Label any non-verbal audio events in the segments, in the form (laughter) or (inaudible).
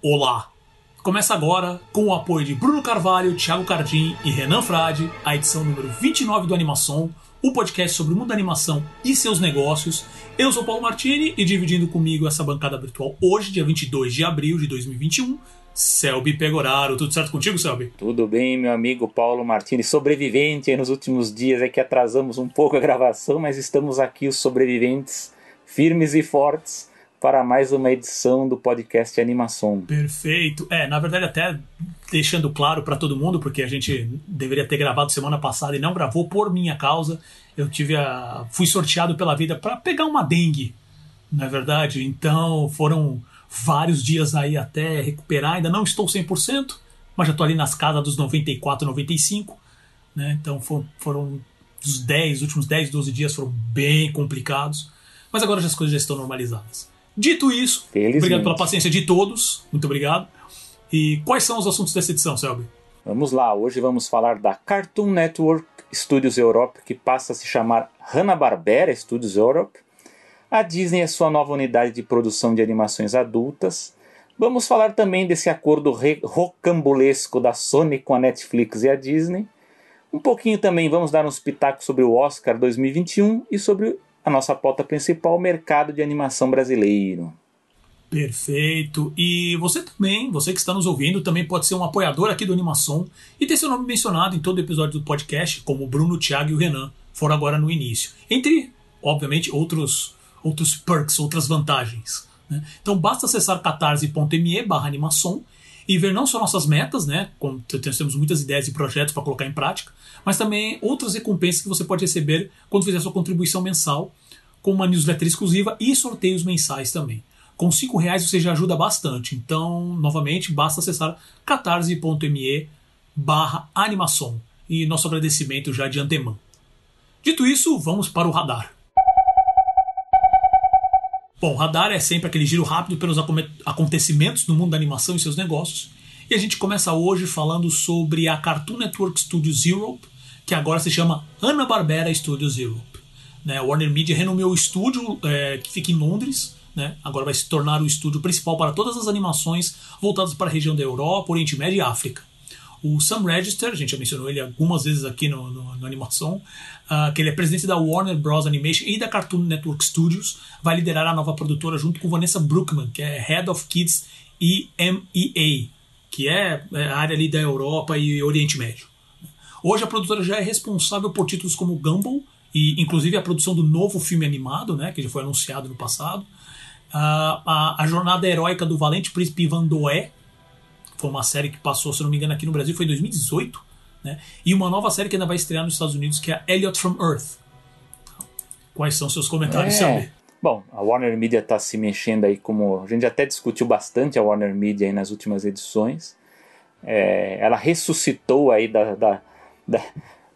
Olá! Começa agora, com o apoio de Bruno Carvalho, Thiago Cardim e Renan Frade, a edição número 29 do Animação, o podcast sobre o mundo da animação e seus negócios. Eu sou Paulo Martini e dividindo comigo essa bancada virtual hoje, dia 22 de abril de 2021, Selby Pegoraro. Tudo certo contigo, Selby? Tudo bem, meu amigo Paulo Martini, sobrevivente nos últimos dias, é que atrasamos um pouco a gravação, mas estamos aqui os sobreviventes, firmes e fortes para mais uma edição do podcast Animação. Perfeito. É, na verdade, até deixando claro para todo mundo, porque a gente deveria ter gravado semana passada e não gravou por minha causa. Eu tive a, fui sorteado pela vida para pegar uma dengue, não é verdade? Então foram vários dias aí até recuperar. Ainda não estou 100%, mas já estou ali nas casas dos 94, 95. Né? Então foram, foram os 10, últimos 10, 12 dias foram bem complicados. Mas agora as coisas já estão normalizadas. Dito isso, Felizmente. obrigado pela paciência de todos. Muito obrigado. E quais são os assuntos dessa edição, Selby? Vamos lá, hoje vamos falar da Cartoon Network Studios Europe, que passa a se chamar Hanna-Barbera Studios Europe. A Disney é sua nova unidade de produção de animações adultas. Vamos falar também desse acordo rocambolesco da Sony com a Netflix e a Disney. Um pouquinho também vamos dar uns pitacos sobre o Oscar 2021 e sobre a nossa pauta principal, mercado de animação brasileiro. Perfeito. E você também, você que está nos ouvindo, também pode ser um apoiador aqui do Animação e ter seu nome mencionado em todo episódio do podcast, como o Bruno, o Thiago e o Renan foram agora no início. Entre, obviamente, outros, outros perks, outras vantagens. Né? Então basta acessar catarse.me barra animação e ver não só nossas metas, né? Como temos muitas ideias e projetos para colocar em prática, mas também outras recompensas que você pode receber quando fizer sua contribuição mensal, com uma newsletter exclusiva e sorteios mensais também. Com cinco reais você já ajuda bastante. Então, novamente, basta acessar catarse.me barra animação. E nosso agradecimento já de antemão. Dito isso, vamos para o radar. Bom, radar é sempre aquele giro rápido pelos acontecimentos no mundo da animação e seus negócios. E a gente começa hoje falando sobre a Cartoon Network Studios Europe, que agora se chama Hanna-Barbera Studios Europe. Né, Warner Media renomeou o estúdio é, que fica em Londres, né, agora vai se tornar o estúdio principal para todas as animações voltadas para a região da Europa, Oriente Médio e África. O Sam Register, a gente já mencionou ele algumas vezes aqui no, no, no animação, uh, que ele é presidente da Warner Bros. Animation e da Cartoon Network Studios, vai liderar a nova produtora junto com Vanessa Brookman, que é Head of Kids EMEA, que é, é a área ali da Europa e Oriente Médio. Hoje a produtora já é responsável por títulos como Gumball e inclusive a produção do novo filme animado, né, que já foi anunciado no passado. Uh, a, a, jornada heróica do Valente Príncipe Ivan Doé, foi uma série que passou, se não me engano, aqui no Brasil, foi em 2018. Né? E uma nova série que ainda vai estrear nos Estados Unidos, que é Elliot from Earth. Quais são seus comentários, é. Bom, a Warner Media está se mexendo aí como. A gente até discutiu bastante a Warner Media aí nas últimas edições. É, ela ressuscitou aí da, da, da,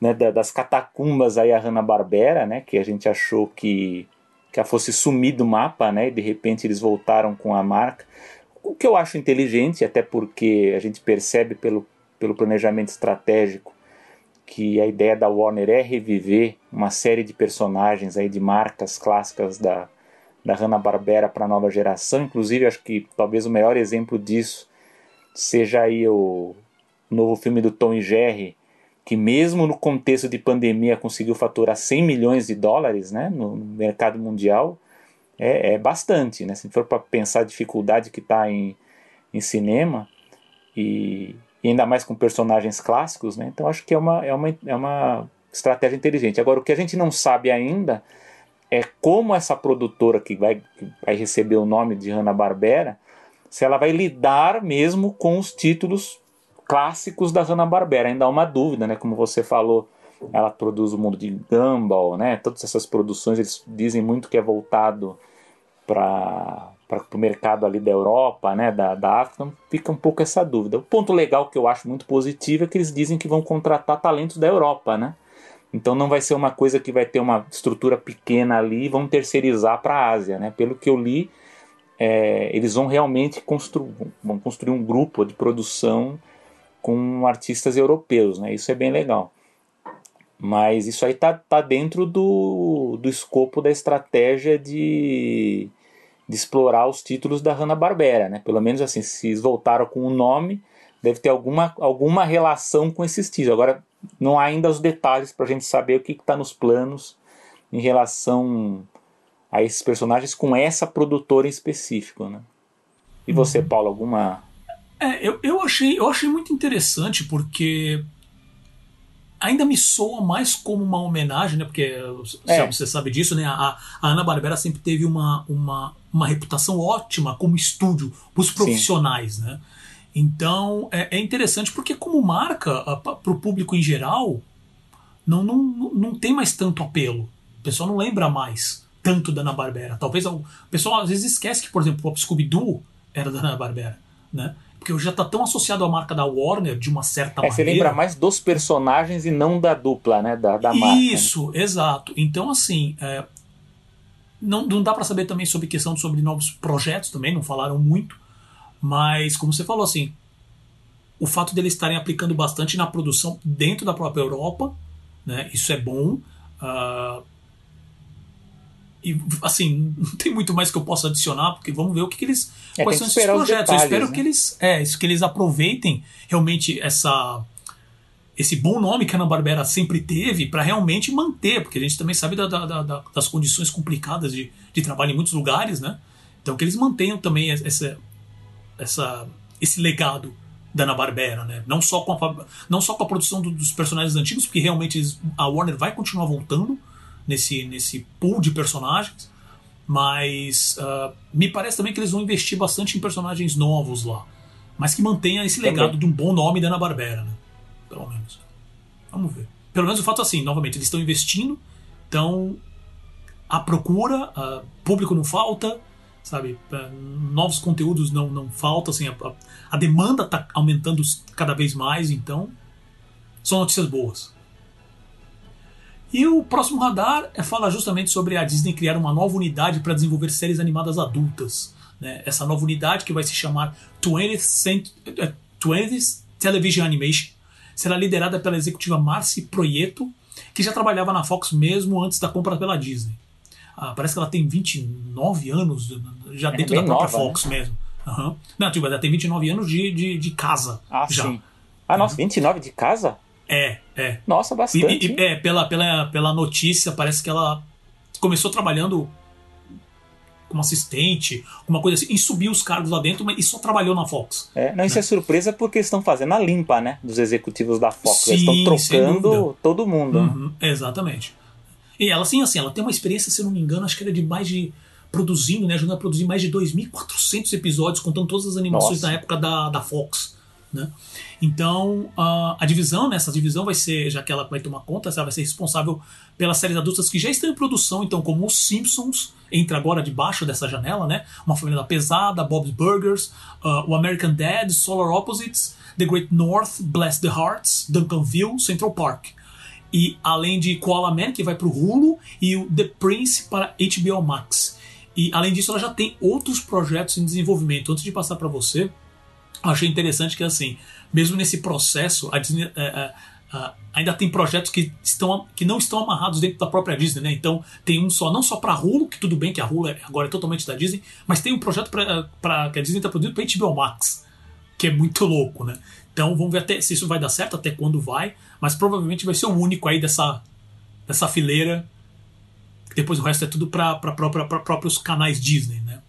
né, das catacumbas aí a Hanna-Barbera, né, que a gente achou que, que ela fosse sumir do mapa, né, e de repente eles voltaram com a marca. O que eu acho inteligente, até porque a gente percebe pelo, pelo planejamento estratégico que a ideia da Warner é reviver uma série de personagens aí de marcas clássicas da, da Hanna-Barbera para a nova geração. Inclusive, acho que talvez o melhor exemplo disso seja aí o novo filme do Tom e Jerry, que mesmo no contexto de pandemia conseguiu faturar 100 milhões de dólares né, no mercado mundial, é, é bastante. Né? Se for para pensar a dificuldade que está em, em cinema, e, e, ainda mais com personagens clássicos, né? então acho que é uma, é, uma, é uma estratégia inteligente. Agora, o que a gente não sabe ainda é como essa produtora que vai, que vai receber o nome de Hanna-Barbera, se ela vai lidar mesmo com os títulos clássicos da Hanna-Barbera. Ainda há uma dúvida, né? Como você falou, ela produz o mundo de Gumball, né? Todas essas produções eles dizem muito que é voltado para o mercado ali da Europa, né? Da, da África. Fica um pouco essa dúvida. O ponto legal que eu acho muito positivo é que eles dizem que vão contratar talentos da Europa, né? Então não vai ser uma coisa que vai ter uma estrutura pequena ali e vão terceirizar para a Ásia, né? Pelo que eu li, é, eles vão realmente constru vão construir um grupo de produção com artistas europeus, né? Isso é bem legal. Mas isso aí tá, tá dentro do, do escopo da estratégia de, de explorar os títulos da Hanna-Barbera, né? Pelo menos assim, se eles voltaram com o nome, deve ter alguma, alguma relação com esses títulos. Agora, não há ainda os detalhes para a gente saber o que está nos planos em relação a esses personagens com essa produtora em específico, né? E você, uhum. Paulo, alguma... É, eu, eu, achei, eu achei muito interessante porque ainda me soa mais como uma homenagem, né? Porque é. você sabe disso, né? A, a Ana Barbera sempre teve uma, uma, uma reputação ótima como estúdio para os profissionais, Sim. né? Então é, é, interessante porque como marca para o público em geral não, não, não tem mais tanto apelo. O pessoal não lembra mais tanto da Ana Barbera. Talvez o pessoal às vezes esquece que, por exemplo, o Scooby-Doo era da Ana Barbera, né? Porque já está tão associado à marca da Warner de uma certa é, maneira. Você lembra mais dos personagens e não da dupla, né? Da, da marca. Isso, né? exato. Então, assim, é, não, não dá para saber também sobre questão sobre novos projetos também, não falaram muito, mas como você falou, assim, o fato deles estarem aplicando bastante na produção dentro da própria Europa, né? Isso é bom. Uh, e assim, não (laughs) tem muito mais que eu possa adicionar, porque vamos ver o que, que eles. É, quais são esses projetos. Detalhes, eu espero né? que eles. É, isso que eles aproveitem realmente essa. Esse bom nome que a Ana Barbera sempre teve para realmente manter, porque a gente também sabe da, da, da, das condições complicadas de, de trabalho em muitos lugares, né? Então que eles mantenham também essa, essa, esse legado da Ana Barbera, né? Não só com a, não só com a produção do, dos personagens antigos, porque realmente eles, a Warner vai continuar voltando, nesse, nesse pool de personagens. Mas uh, me parece também que eles vão investir bastante em personagens novos lá. Mas que mantenha esse legado de um bom nome da Ana-Barbera, né? Pelo menos. Vamos ver. Pelo menos o fato é assim, novamente, eles estão investindo, então a procura, uh, público não falta, sabe? Uh, novos conteúdos não, não faltam, assim, a, a demanda está aumentando cada vez mais, então são notícias boas. E o próximo radar é fala justamente sobre a Disney criar uma nova unidade para desenvolver séries animadas adultas. Né? Essa nova unidade, que vai se chamar 20th, 20th eh, Television Animation, será liderada pela executiva Marcy Proieto, que já trabalhava na Fox mesmo antes da compra pela Disney. Ah, parece que ela tem 29 anos já é dentro da própria nova, Fox né? mesmo. Uhum. Não, tipo, ela tem 29 anos de, de, de casa. Ah, já. sim. Ah, nossa, 29 de casa? É, é. Nossa, bastante. E, e, é, pela, pela, pela notícia, parece que ela começou trabalhando como assistente, uma coisa assim, e subiu os cargos lá dentro, mas e só trabalhou na Fox. É, não, isso né? é surpresa porque eles estão fazendo a limpa, né, dos executivos da Fox. Sim, eles estão trocando todo mundo. Uhum, né? Exatamente. E ela, assim, assim, ela tem uma experiência, se não me engano, acho que era de mais de. produzindo, né, ajudando a produzir mais de 2.400 episódios, contando todas as animações Nossa. da época da, da Fox. Né? Então, a, a divisão, né, essa divisão vai ser, já que ela vai tomar conta, ela vai ser responsável pelas séries adultas que já estão em produção, então, como os Simpsons, entra agora debaixo dessa janela, né? Uma família da pesada, Bob's Burgers, uh, o American Dad, Solar Opposites, The Great North, Bless the Hearts, Duncanville, Central Park. E além de Koala Man, que vai para o Hulu, e o The Prince para HBO Max. E além disso, ela já tem outros projetos em desenvolvimento. Antes de passar para você, achei interessante que assim, mesmo nesse processo, a Disney é, é, é, ainda tem projetos que, estão, que não estão amarrados dentro da própria Disney, né? Então tem um só, não só para Hulu, que tudo bem que a Hulu é, agora é totalmente da Disney, mas tem um projeto para que a Disney está produzindo para HBO Max, que é muito louco, né? Então vamos ver até se isso vai dar certo, até quando vai, mas provavelmente vai ser o único aí dessa, dessa fileira. Depois o resto é tudo para próprios canais Disney, né?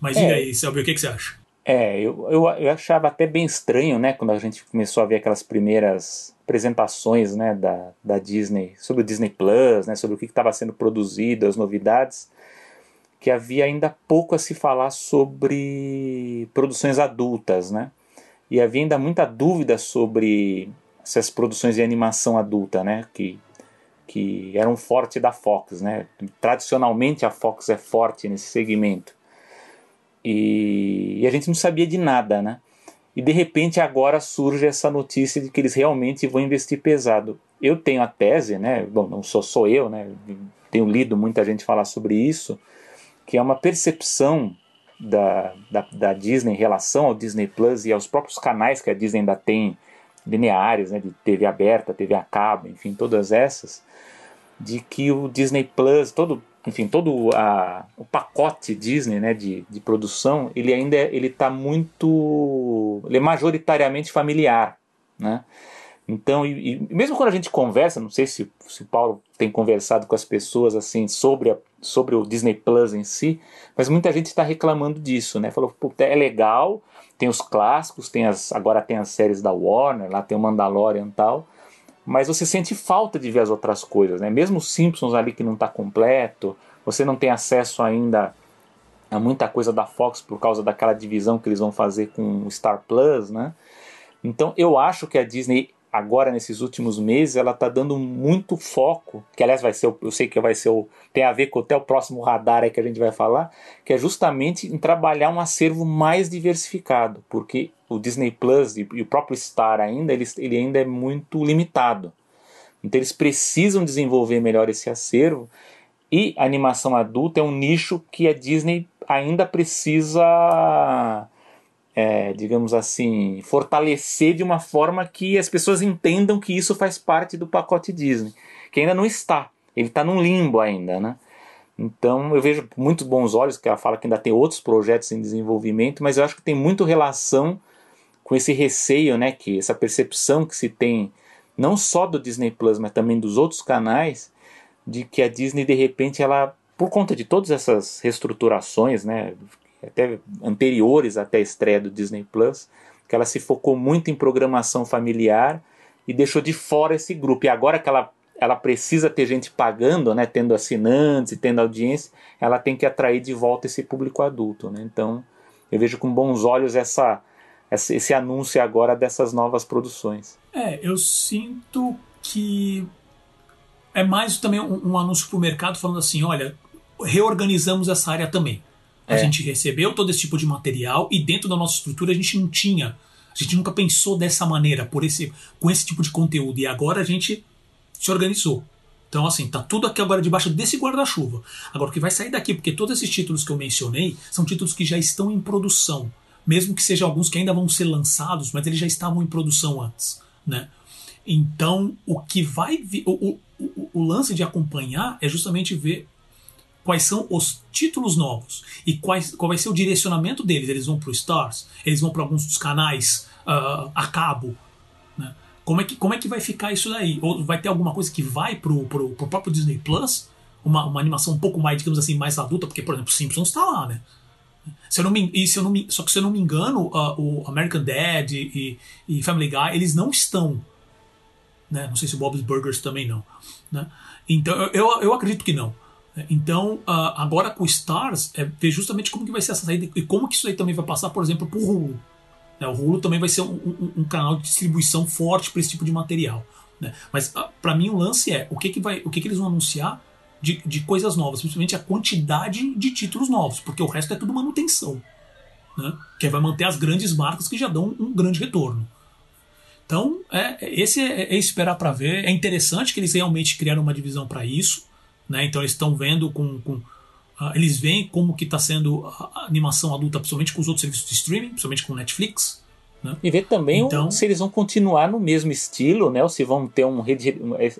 Mas é. e aí, Selby, o que, que você acha? É, eu, eu, eu, achava até bem estranho, né, quando a gente começou a ver aquelas primeiras apresentações, né, da, da Disney, sobre o Disney Plus, né, sobre o que estava sendo produzido, as novidades, que havia ainda pouco a se falar sobre produções adultas, né, e havia ainda muita dúvida sobre essas produções de animação adulta, né, que, que eram forte da Fox, né, tradicionalmente a Fox é forte nesse segmento. E, e, a gente não sabia de nada, né? E de repente agora surge essa notícia de que eles realmente vão investir pesado. Eu tenho a tese, né? Bom, não sou só eu, né? Tenho lido muita gente falar sobre isso, que é uma percepção da, da, da Disney em relação ao Disney Plus e aos próprios canais que a Disney ainda tem lineares, né? De TV aberta, TV a cabo, enfim, todas essas, de que o Disney Plus, todo enfim, todo a, o pacote Disney né, de, de produção, ele ainda é, ele está muito. ele é majoritariamente familiar. Né? Então, e, e, mesmo quando a gente conversa, não sei se, se o Paulo tem conversado com as pessoas assim sobre, a, sobre o Disney Plus em si, mas muita gente está reclamando disso, né? Falou, é legal, tem os clássicos, tem as, agora tem as séries da Warner, lá tem o Mandalorian e tal, mas você sente falta de ver as outras coisas, né? Mesmo Simpsons ali que não está completo, você não tem acesso ainda a muita coisa da Fox por causa daquela divisão que eles vão fazer com o Star Plus, né? Então eu acho que a Disney agora nesses últimos meses ela está dando muito foco, que aliás vai ser, eu sei que vai ser o tem a ver com até o próximo radar aí que a gente vai falar, que é justamente em trabalhar um acervo mais diversificado, porque o Disney Plus e, o próprio Star ainda, ele, ele ainda é muito limitado. Então eles precisam desenvolver melhor esse acervo e a animação adulta é um nicho que a Disney ainda precisa, é, digamos assim, fortalecer de uma forma que as pessoas entendam que isso faz parte do pacote Disney, que ainda não está. Ele está num limbo ainda, né? Então eu vejo muito bons olhos que ela fala que ainda tem outros projetos em desenvolvimento, mas eu acho que tem muito relação com esse receio, né, que essa percepção que se tem não só do Disney Plus, mas também dos outros canais, de que a Disney de repente ela, por conta de todas essas reestruturações, né, até anteriores até a estreia do Disney Plus, que ela se focou muito em programação familiar e deixou de fora esse grupo. E agora que ela ela precisa ter gente pagando, né, tendo assinantes e tendo audiência, ela tem que atrair de volta esse público adulto, né? Então, eu vejo com bons olhos essa esse anúncio agora dessas novas produções. É, eu sinto que é mais também um, um anúncio para o mercado falando assim, olha, reorganizamos essa área também. A é. gente recebeu todo esse tipo de material e dentro da nossa estrutura a gente não tinha, a gente nunca pensou dessa maneira, por esse, com esse tipo de conteúdo. E agora a gente se organizou. Então, assim, tá tudo aqui agora debaixo desse guarda-chuva. Agora, o que vai sair daqui, porque todos esses títulos que eu mencionei são títulos que já estão em produção mesmo que sejam alguns que ainda vão ser lançados, mas eles já estavam em produção antes, né? Então, o que vai o, o, o lance de acompanhar é justamente ver quais são os títulos novos e quais, qual vai ser o direcionamento deles. Eles vão para o Stars, eles vão para alguns dos canais uh, a cabo, né? Como é, que, como é que vai ficar isso daí? Ou vai ter alguma coisa que vai pro, pro, pro próprio Disney Plus? Uma, uma animação um pouco mais, digamos assim, mais adulta, porque, por exemplo, Simpsons está lá, né? Se eu não me, se eu não me, só que se eu não me engano, uh, o American Dad e, e, Family Guy, eles não estão. Né? Não sei se o Bob's Burgers também não. Né? Então, eu, eu acredito que não. Então, uh, agora com Stars, é ver justamente como que vai ser essa saída e como que isso aí também vai passar, por exemplo, para o Hulu. Né? O Hulu também vai ser um, um, um canal de distribuição forte para esse tipo de material. Né? Mas, uh, para mim, o lance é o que, que, vai, o que, que eles vão anunciar de, de coisas novas, principalmente a quantidade de títulos novos, porque o resto é tudo manutenção. Né? Que vai manter as grandes marcas que já dão um grande retorno. Então, é, esse é, é esperar para ver. É interessante que eles realmente criaram uma divisão para isso. Né? Então, eles estão vendo com. com uh, eles veem como que está sendo a animação adulta, principalmente com os outros serviços de streaming, principalmente com Netflix. Né? E ver também então, se eles vão continuar no mesmo estilo, né? ou se vão ter um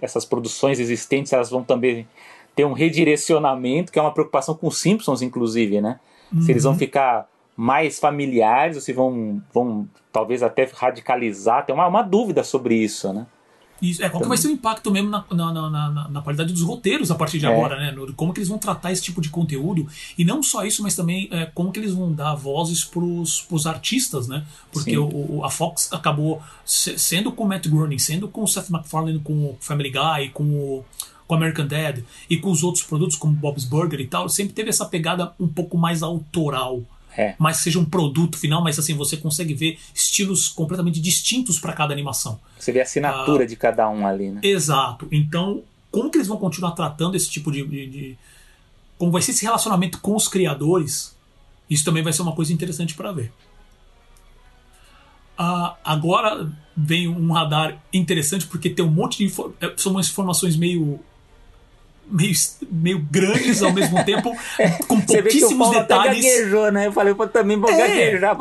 essas produções existentes, elas vão também ter um redirecionamento, que é uma preocupação com os Simpsons, inclusive, né? Uhum. Se eles vão uhum. ficar mais familiares ou se vão, vão talvez até radicalizar. Tem uma, uma dúvida sobre isso, né? Isso, é, qual então, vai ser o impacto mesmo na, na, na, na, qualidade dos roteiros a partir de é. agora, né? Como que eles vão tratar esse tipo de conteúdo. E não só isso, mas também é, como que eles vão dar vozes pros, pros artistas, né? Porque o, o, a Fox acabou sendo com o Matt Groening, sendo com o Seth MacFarlane, com o Family Guy, com o com American Dad e com os outros produtos como Bob's Burger e tal, sempre teve essa pegada um pouco mais autoral. É. Mas seja um produto final, mas assim, você consegue ver estilos completamente distintos para cada animação. Você vê a assinatura ah, de cada um ali, né? Exato. Então, como que eles vão continuar tratando esse tipo de, de, de. Como vai ser esse relacionamento com os criadores? Isso também vai ser uma coisa interessante para ver. Uh, agora vem um radar interessante porque tem um monte de. É, são umas informações meio meio, meio grandes ao mesmo tempo, (laughs) com pouquíssimos detalhes. Até gaguejou, né? Eu falei, eu também vou é. gaguejar.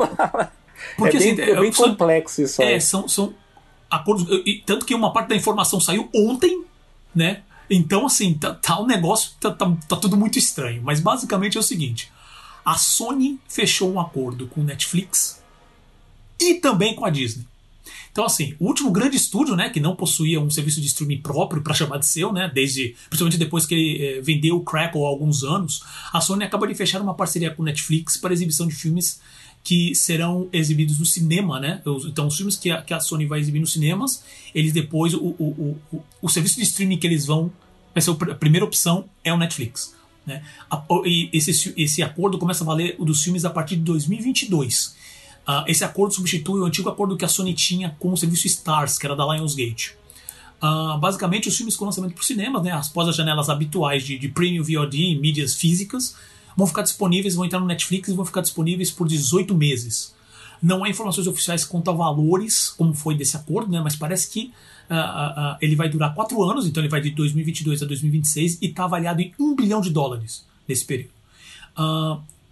Porque, é bem, assim, é bem são, complexo isso É, são, são acordos. E, tanto que uma parte da informação saiu ontem, né? Então, assim, tá, tá um negócio, tá, tá, tá tudo muito estranho. Mas basicamente é o seguinte: a Sony fechou um acordo com o Netflix e também com a Disney. Então, assim, o último grande estúdio, né, que não possuía um serviço de streaming próprio para chamar de seu, né, desde, principalmente depois que ele eh, vendeu o Crackle há alguns anos, a Sony acaba de fechar uma parceria com o Netflix para exibição de filmes que serão exibidos no cinema, né? Então, os filmes que a, que a Sony vai exibir nos cinemas, eles depois, o, o, o, o serviço de streaming que eles vão, vai ser a primeira opção é o Netflix. Né? E esse, esse acordo começa a valer o dos filmes a partir de 2022. Uh, esse acordo substitui o antigo acordo que a Sony tinha com o serviço Stars, que era da Lionsgate. Uh, basicamente, os filmes com lançamento para o cinema, né, após as janelas habituais de, de Premium VOD e mídias físicas, vão ficar disponíveis, vão entrar no Netflix e vão ficar disponíveis por 18 meses. Não há informações oficiais quanto a valores, como foi desse acordo, né, mas parece que uh, ele vai durar 4 anos, então ele vai de 2022 a 2026 e está avaliado em 1 bilhão de dólares nesse período.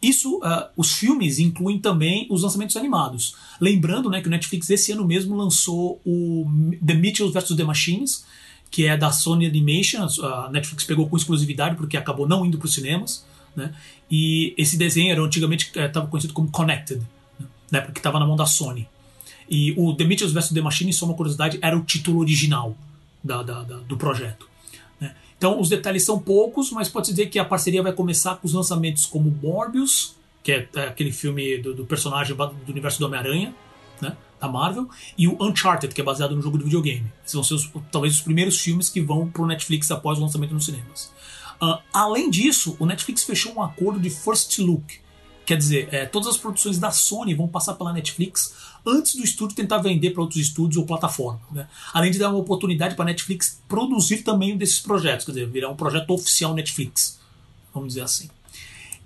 Isso, uh, os filmes incluem também os lançamentos animados. Lembrando né, que o Netflix esse ano mesmo lançou o The Mitchells vs. The Machines, que é da Sony Animation. A Netflix pegou com exclusividade porque acabou não indo para os cinemas. Né? E esse desenho era antigamente estava eh, conhecido como Connected, né? porque estava na mão da Sony. E o The Mitchells vs. The Machines, só uma curiosidade, era o título original da, da, da, do projeto. Então, os detalhes são poucos, mas pode-se dizer que a parceria vai começar com os lançamentos como Morbius, que é, é aquele filme do, do personagem do universo do Homem-Aranha, né, da Marvel, e o Uncharted, que é baseado no jogo de videogame. Esses vão ser os, talvez os primeiros filmes que vão para o Netflix após o lançamento nos cinemas. Uh, além disso, o Netflix fechou um acordo de First Look, Quer dizer, é, todas as produções da Sony vão passar pela Netflix antes do estúdio tentar vender para outros estúdios ou plataformas. Né? Além de dar uma oportunidade para a Netflix produzir também um desses projetos, quer dizer, virar um projeto oficial Netflix, vamos dizer assim.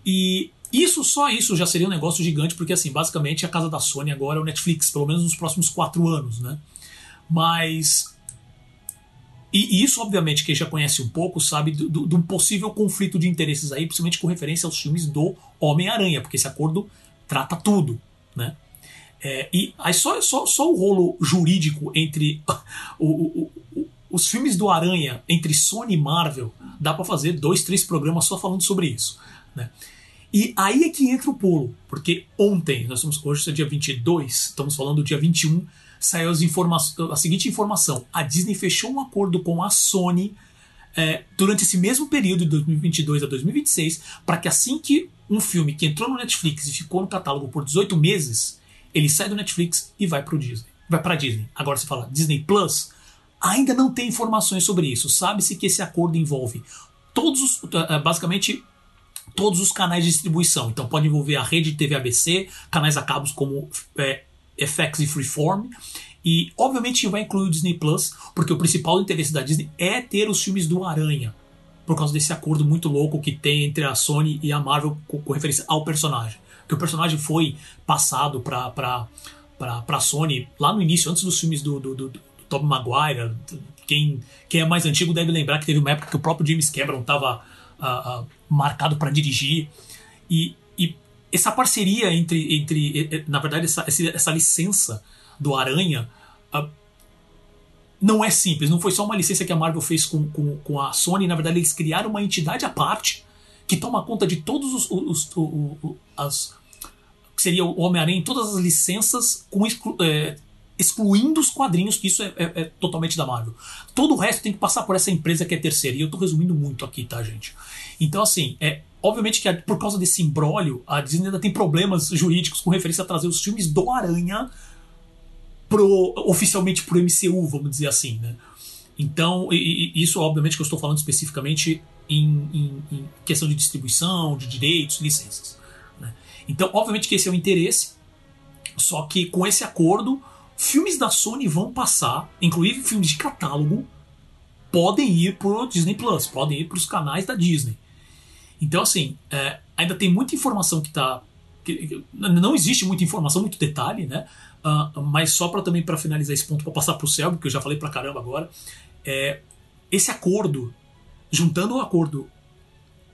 E isso, só isso já seria um negócio gigante, porque assim, basicamente a casa da Sony agora é o Netflix, pelo menos nos próximos quatro anos, né? Mas e, isso, obviamente, quem já conhece um pouco sabe de um possível conflito de interesses aí, principalmente com referência aos filmes do Homem-Aranha, porque esse acordo trata tudo, né? É, e aí só, só, só o rolo jurídico entre (laughs) o, o, o, os filmes do Aranha, entre Sony e Marvel, dá para fazer dois, três programas só falando sobre isso, né? E aí é que entra o pulo, porque ontem, nós estamos, hoje é dia 22, estamos falando do dia 21, saiu a seguinte informação: a Disney fechou um acordo com a Sony é, durante esse mesmo período de 2022 a 2026 para que assim que um filme que entrou no Netflix e ficou no catálogo por 18 meses, ele sai do Netflix e vai para Disney, vai para Disney. Agora você fala Disney Plus, ainda não tem informações sobre isso. Sabe-se que esse acordo envolve todos os, é, basicamente todos os canais de distribuição. Então pode envolver a rede de TV ABC, canais a cabos como é, FX e Freeform. E obviamente vai incluir o Disney Plus, porque o principal interesse da Disney é ter os filmes do Aranha, por causa desse acordo muito louco que tem entre a Sony e a Marvel com, com referência ao personagem. Que o personagem foi passado para pra, pra, pra Sony lá no início, antes dos filmes do, do, do, do Tobey Maguire. Quem, quem é mais antigo deve lembrar que teve uma época que o próprio James Cameron estava uh, uh, marcado para dirigir. E essa parceria entre, entre na verdade, essa, essa licença do Aranha uh, não é simples. Não foi só uma licença que a Marvel fez com, com, com, a Sony. Na verdade, eles criaram uma entidade à parte que toma conta de todos os. os, os, os as, que seria o Homem-Aranha em todas as licenças, com exclu, é, excluindo os quadrinhos, que isso é, é, é, totalmente da Marvel. Todo o resto tem que passar por essa empresa que é terceira. E eu tô resumindo muito aqui, tá, gente? Então, assim, é, Obviamente que por causa desse imbróglio, a Disney ainda tem problemas jurídicos com referência a trazer os filmes do Aranha pro, oficialmente pro MCU, vamos dizer assim, né? Então, e, e isso obviamente que eu estou falando especificamente em, em, em, questão de distribuição, de direitos, licenças. Então, obviamente que esse é o interesse, só que com esse acordo, filmes da Sony vão passar, inclusive filmes de catálogo, podem ir pro Disney Plus, podem ir para os canais da Disney. Então, assim, é, ainda tem muita informação que está. Não existe muita informação, muito detalhe, né? Uh, mas só para também para finalizar esse ponto, para passar para o céu, porque eu já falei para caramba agora, é, esse acordo, juntando o acordo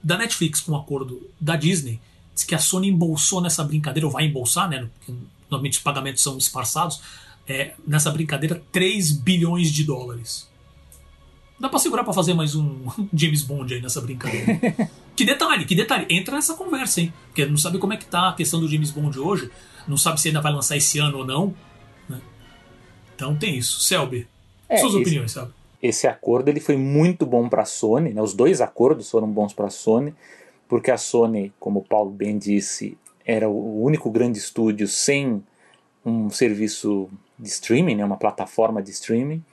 da Netflix com o acordo da Disney, diz que a Sony embolsou nessa brincadeira, ou vai embolsar, né? Porque normalmente os pagamentos são esparçados, é, nessa brincadeira 3 bilhões de dólares. Dá pra segurar pra fazer mais um (laughs) James Bond aí nessa brincadeira. (laughs) que detalhe, que detalhe. Entra nessa conversa, hein? Porque não sabe como é que tá a questão do James Bond hoje. Não sabe se ainda vai lançar esse ano ou não. Né? Então tem isso. Selby, é, suas esse, opiniões, sabe? Esse acordo ele foi muito bom para a Sony. Né? Os dois acordos foram bons para a Sony. Porque a Sony, como o Paulo bem disse, era o único grande estúdio sem um serviço de streaming, né? uma plataforma de streaming.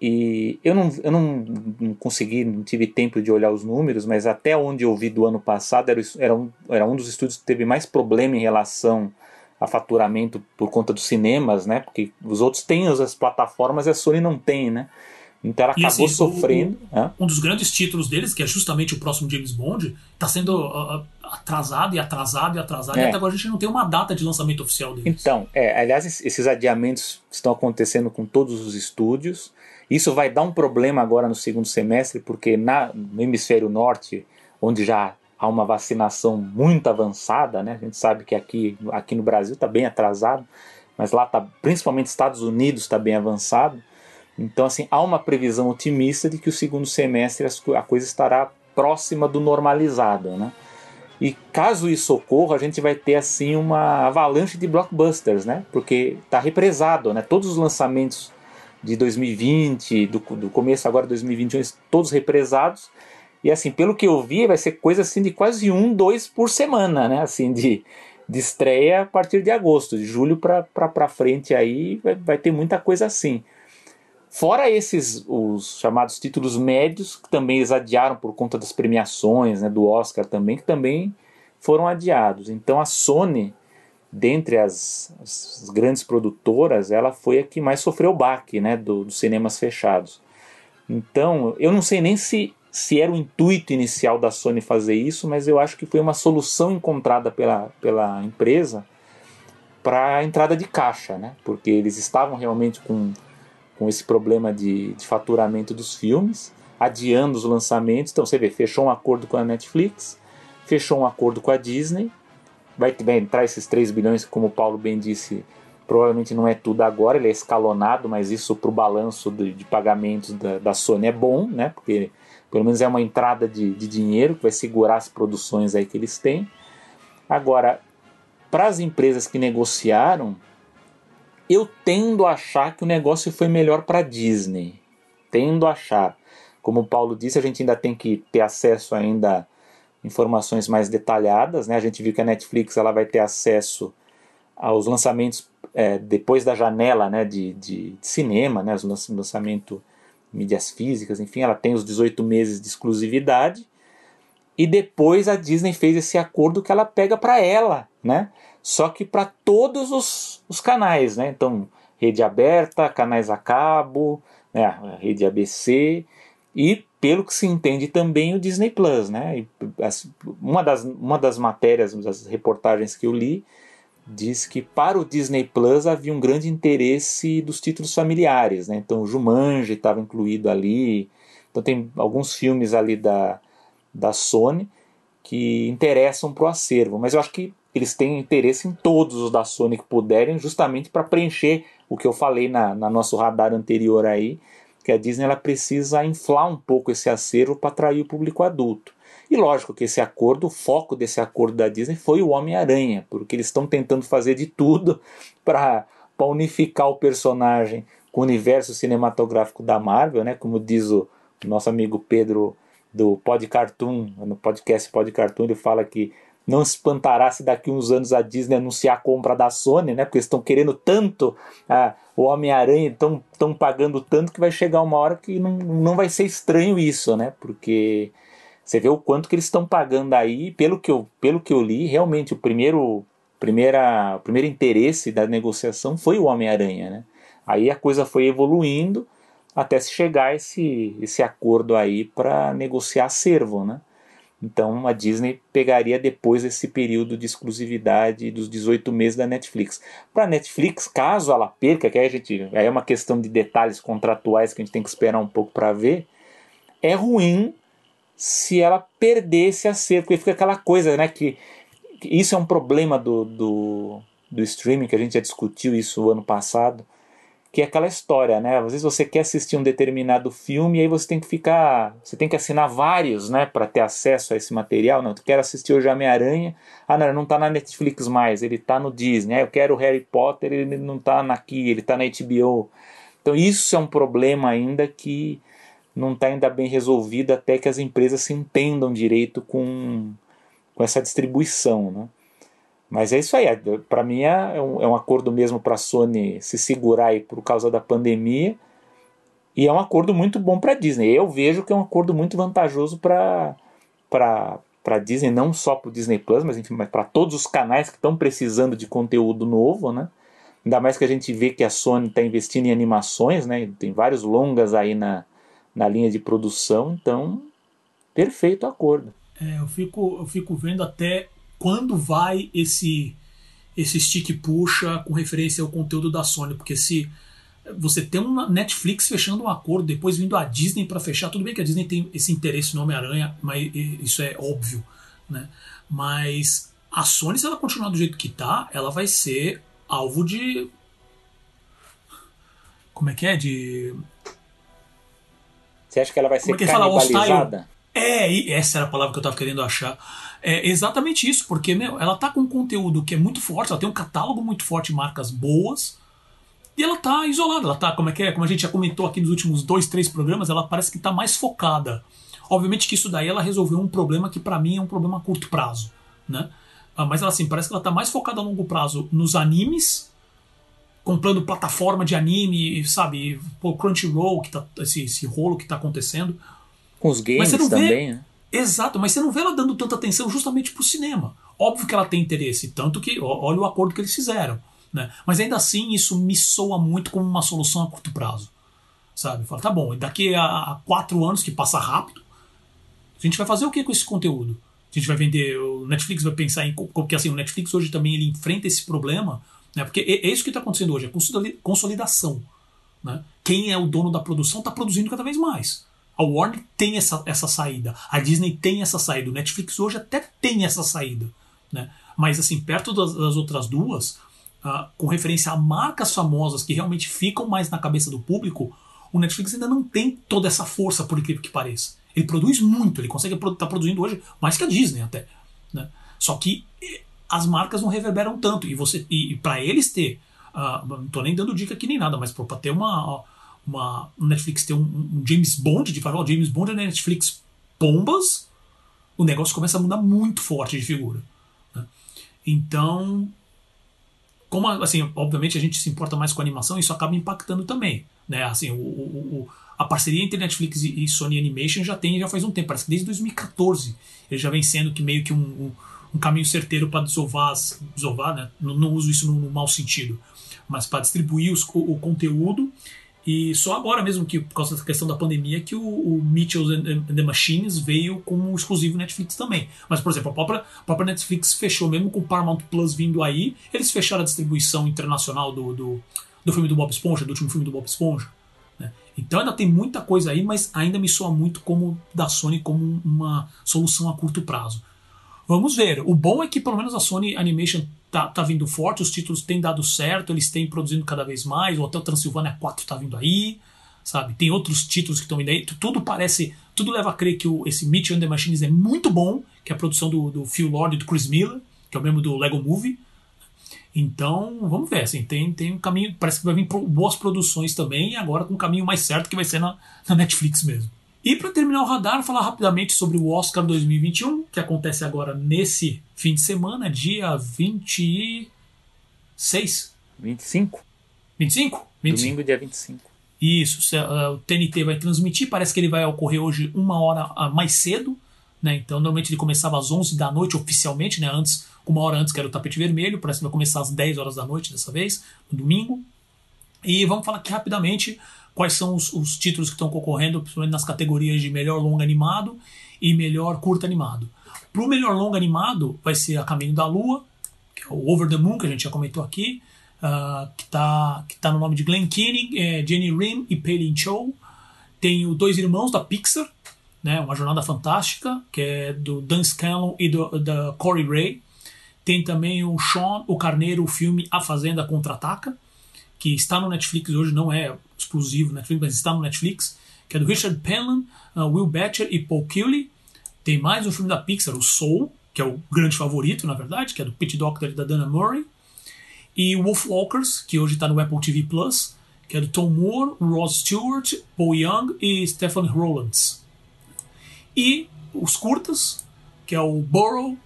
E eu não, eu não, consegui, não tive tempo de olhar os números, mas até onde eu vi do ano passado era, era, um, era um dos estúdios que teve mais problema em relação a faturamento por conta dos cinemas, né? Porque os outros têm as plataformas e a Sony não tem, né? Então ela acabou assim, sofrendo. O, o, um dos grandes títulos deles, que é justamente o próximo James Bond, está sendo uh, atrasado e atrasado e atrasado, é. e até agora a gente não tem uma data de lançamento oficial deles. Então, é, aliás, esses adiamentos estão acontecendo com todos os estúdios. Isso vai dar um problema agora no segundo semestre, porque na, no hemisfério norte, onde já há uma vacinação muito avançada, né? A gente sabe que aqui, aqui no Brasil está bem atrasado, mas lá tá, principalmente Estados Unidos está bem avançado. Então, assim, há uma previsão otimista de que o segundo semestre a coisa estará próxima do normalizado, né? E caso isso ocorra, a gente vai ter assim uma avalanche de blockbusters, né? Porque está represado, né? Todos os lançamentos de 2020, do, do começo agora de 2021, todos represados. E assim, pelo que eu vi, vai ser coisa assim de quase um, dois por semana, né? Assim, de, de estreia a partir de agosto, de julho para frente aí vai, vai ter muita coisa assim. Fora esses, os chamados títulos médios, que também eles adiaram por conta das premiações, né, do Oscar também, que também foram adiados. Então a Sony dentre as, as, grandes produtoras, ela foi a que mais sofreu o baque né, do, dos cinemas fechados. Então, eu não sei nem se, se era o intuito inicial da Sony fazer isso, mas eu acho que foi uma solução encontrada pela, pela empresa para a entrada de caixa, né? porque eles estavam realmente com, com esse problema de, de faturamento dos filmes, adiando os lançamentos. Então, você vê, fechou um acordo com a Netflix, fechou um acordo com a Disney vai, vai entrar esses 3 bilhões, como o Paulo bem disse, provavelmente não é tudo agora, ele é escalonado, mas isso para o balanço de, de pagamentos da, da, Sony é bom, né? Porque pelo menos é uma entrada de, de dinheiro que vai segurar as produções aí que eles têm. Agora, para as empresas que negociaram, eu tendo a achar que o negócio foi melhor para a Disney. Tendo a achar. Como o Paulo disse, a gente ainda tem que ter acesso ainda informações mais detalhadas. Né? A gente viu que a Netflix ela vai ter acesso aos lançamentos é, depois da janela né, de, de, de cinema, né, o lançamento mídias físicas, enfim, ela tem os 18 meses de exclusividade. E depois a Disney fez esse acordo que ela pega para ela, né? Só que para todos os, os canais, né? Então, rede aberta, canais a cabo, né? rede ABC e pelo que se entende também o Disney Plus, né? uma, das, uma das matérias, das reportagens que eu li, diz que para o Disney Plus havia um grande interesse dos títulos familiares, né? Então o Jumanji estava incluído ali, então tem alguns filmes ali da, da Sony que interessam para o acervo, mas eu acho que eles têm interesse em todos os da Sony que puderem, justamente para preencher o que eu falei na, na nosso radar anterior aí, que a Disney ela precisa inflar um pouco esse acervo para atrair o público adulto. E lógico que esse acordo, o foco desse acordo da Disney foi o Homem-Aranha, porque eles estão tentando fazer de tudo (laughs) para unificar o personagem com o universo cinematográfico da Marvel, né? Como diz o nosso amigo Pedro do Pod Cartoon, no podcast Pod Cartoon, ele fala que não espantará se daqui uns anos a Disney anunciar a compra da Sony, né? Porque estão querendo tanto ah, o Homem-Aranha, estão pagando tanto que vai chegar uma hora que não, não vai ser estranho isso, né? Porque você vê o quanto que eles estão pagando aí, pelo que eu, pelo que eu li, realmente o primeiro, primeira, o primeiro interesse da negociação foi o Homem-Aranha, né? Aí a coisa foi evoluindo até se chegar esse, esse acordo aí para negociar acervo, né? Então a Disney pegaria depois esse período de exclusividade dos 18 meses da Netflix. Para a Netflix, caso ela perca, que aí, a gente, aí é uma questão de detalhes contratuais que a gente tem que esperar um pouco para ver, é ruim se ela perder esse acerto, porque fica aquela coisa, né, que, que isso é um problema do, do, do streaming, que a gente já discutiu isso ano passado, que é aquela história, né? Às vezes você quer assistir um determinado filme e aí você tem que ficar, você tem que assinar vários, né, para ter acesso a esse material. Não, tu quer assistir hoje Homem-Aranha, ah, não, não tá na Netflix mais, ele tá no Disney. Ah, eu quero Harry Potter, ele não tá aqui, ele tá na HBO. Então isso é um problema ainda que não está ainda bem resolvido até que as empresas se entendam direito com, com essa distribuição, né? Mas é isso aí, para mim é, é um, é um acordo mesmo para a Sony se segurar aí por causa da pandemia e é um acordo muito bom para a Disney. Eu vejo que é um acordo muito vantajoso para para Disney, não só para o Disney Plus, mas enfim, para todos os canais que estão precisando de conteúdo novo, né? Ainda mais que a gente vê que a Sony está investindo em animações, né? Tem vários longas aí na, na linha de produção, então perfeito acordo. É, eu fico, eu fico vendo até quando vai esse esse stick puxa com referência ao conteúdo da Sony, porque se você tem uma Netflix fechando um acordo, depois vindo a Disney para fechar, tudo bem que a Disney tem esse interesse no Homem-Aranha, mas isso é óbvio, né? Mas a Sony, se ela continuar do jeito que tá, ela vai ser alvo de como é que é de você acha que ela vai ser Como é canibalizada? É, essa era a palavra que eu estava querendo achar. É exatamente isso, porque meu, ela tá com um conteúdo que é muito forte, ela tem um catálogo muito forte de marcas boas, e ela tá isolada, ela tá, como é que é? Como a gente já comentou aqui nos últimos dois, três programas, ela parece que tá mais focada. Obviamente que isso daí ela resolveu um problema que para mim é um problema a curto prazo, né? Ah, mas ela assim, parece que ela tá mais focada a longo prazo nos animes comprando plataforma de anime, sabe? Pô, Crunchyroll, que tá, esse, esse rolo que tá acontecendo. Com os games também, vê, né? Exato, mas você não vê ela dando tanta atenção justamente pro cinema. Óbvio que ela tem interesse, tanto que olha o acordo que eles fizeram. Né? Mas ainda assim, isso me soa muito como uma solução a curto prazo. Sabe? Fala, tá bom, daqui a quatro anos, que passa rápido, a gente vai fazer o que com esse conteúdo? A gente vai vender. O Netflix vai pensar em. Porque assim, o Netflix hoje também ele enfrenta esse problema né? Porque é, é isso que está acontecendo hoje, é consolidação. Né? Quem é o dono da produção está produzindo cada vez mais. A Warner tem essa, essa saída, a Disney tem essa saída, o Netflix hoje até tem essa saída. Né? Mas assim, perto das, das outras duas, uh, com referência a marcas famosas que realmente ficam mais na cabeça do público, o Netflix ainda não tem toda essa força, por incrível que pareça. Ele produz muito, ele consegue estar tá produzindo hoje mais que a Disney até. Né? Só que as marcas não reverberam tanto. E você e, e para eles ter. Uh, não tô nem dando dica aqui nem nada, mas para ter uma, uma. Netflix ter um, um James Bond, de falar, James Bond é Netflix bombas, o negócio começa a mudar muito forte de figura. Né? Então. Como, assim, obviamente a gente se importa mais com animação, isso acaba impactando também. Né? Assim, o, o, o a parceria entre Netflix e Sony Animation já tem já faz um tempo, parece que desde 2014 ele já vem sendo que meio que um, um um caminho certeiro para desovar, desovar né? não, não, uso isso no, no mau sentido, mas para distribuir os, o, o, conteúdo. E só agora mesmo que, por causa da questão da pandemia, que o, o Mitchell and, the Machines veio como exclusivo Netflix também. Mas, por exemplo, a própria, a própria Netflix fechou, mesmo com o Paramount Plus vindo aí, eles fecharam a distribuição internacional do, do, do filme do Bob Esponja, do último filme do Bob Esponja. Né? Então ainda tem muita coisa aí, mas ainda me soa muito como da Sony como uma solução a curto prazo. Vamos ver. O bom é que pelo menos a Sony Animation tá, tá vindo forte, os títulos têm dado certo, eles têm produzindo cada vez mais, o Hotel Transilvânia 4 tá vindo aí, sabe? Tem outros títulos que estão vindo aí. Tudo parece. Tudo leva a crer que o, esse Mitchell and the Machines é muito bom, que é a produção do, do Phil Lord e do Chris Miller, que é o mesmo do Lego Movie. Então, vamos ver, assim, tem, tem um caminho, parece que vai vir boas produções também, agora com um caminho mais certo que vai ser na, na Netflix mesmo. E para terminar o radar, falar rapidamente sobre o Oscar 2021, que acontece agora nesse fim de semana, dia 26. 25. 25? 25. Domingo, dia 25. Isso, uh, o TNT vai transmitir, parece que ele vai ocorrer hoje uma hora uh, mais cedo, né? Então, normalmente ele começava às 11 da noite oficialmente, né? Antes, uma hora antes que era o tapete vermelho, parece que vai começar às 10 horas da noite dessa vez, no domingo. E vamos falar aqui rapidamente quais são os, os títulos que estão concorrendo, principalmente nas categorias de melhor longa animado e melhor curta animado. Para o melhor longa animado, vai ser A Caminho da Lua, que é o Over the Moon, que a gente já comentou aqui, uh, que está que tá no nome de Glenn Keane, é, Jenny Rim e Palin Cho. Tem o Dois Irmãos, da Pixar, né, uma jornada fantástica, que é do Dan Scanlon e do, da Corey Ray. Tem também o Sean, o Carneiro, o filme A Fazenda Contra-Ataca, que está no Netflix hoje, não é exclusivo Netflix, mas está no Netflix, que é do Richard Penland, uh, Will Batcher e Paul Keeley. Tem mais um filme da Pixar, o Soul, que é o grande favorito, na verdade, que é do Pete Doctor e da Dana Murray. E Wolf Walkers, que hoje está no Apple TV Plus, que é do Tom Moore, Ross Stewart, Paul Young e Stephen Rowlands. E os curtas, que é o Burrow,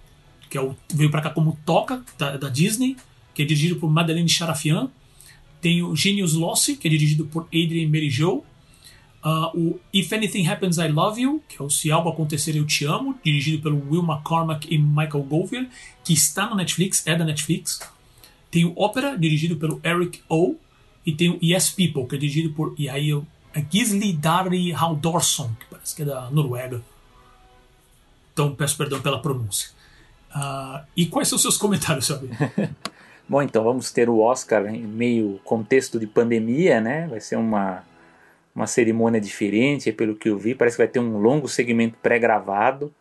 que é o, veio para cá como Toca, da, da, Disney, que é dirigido por Madeleine Charafian. Tem o Genius Lossy, que é dirigido por Adrian Merijo. Uh, o If Anything Happens, I Love You, que é o Se Algo Acontecer, Eu Te Amo, dirigido pelo Will McCormack e Michael Govier, que está no Netflix, é da Netflix. Tem o Opera, dirigido pelo Eric O. E tem o Yes People, que é dirigido por Yael Gisli Dari Haldorsson, que parece que é da Noruega. Então peço perdão pela pronúncia. Uh, e quais são os seus comentários, Sabe? (laughs) Bom, então vamos ter o Oscar em meio contexto de pandemia, né? Vai ser uma uma cerimônia diferente, pelo que eu vi. Parece que vai ter um longo segmento pré-gravado.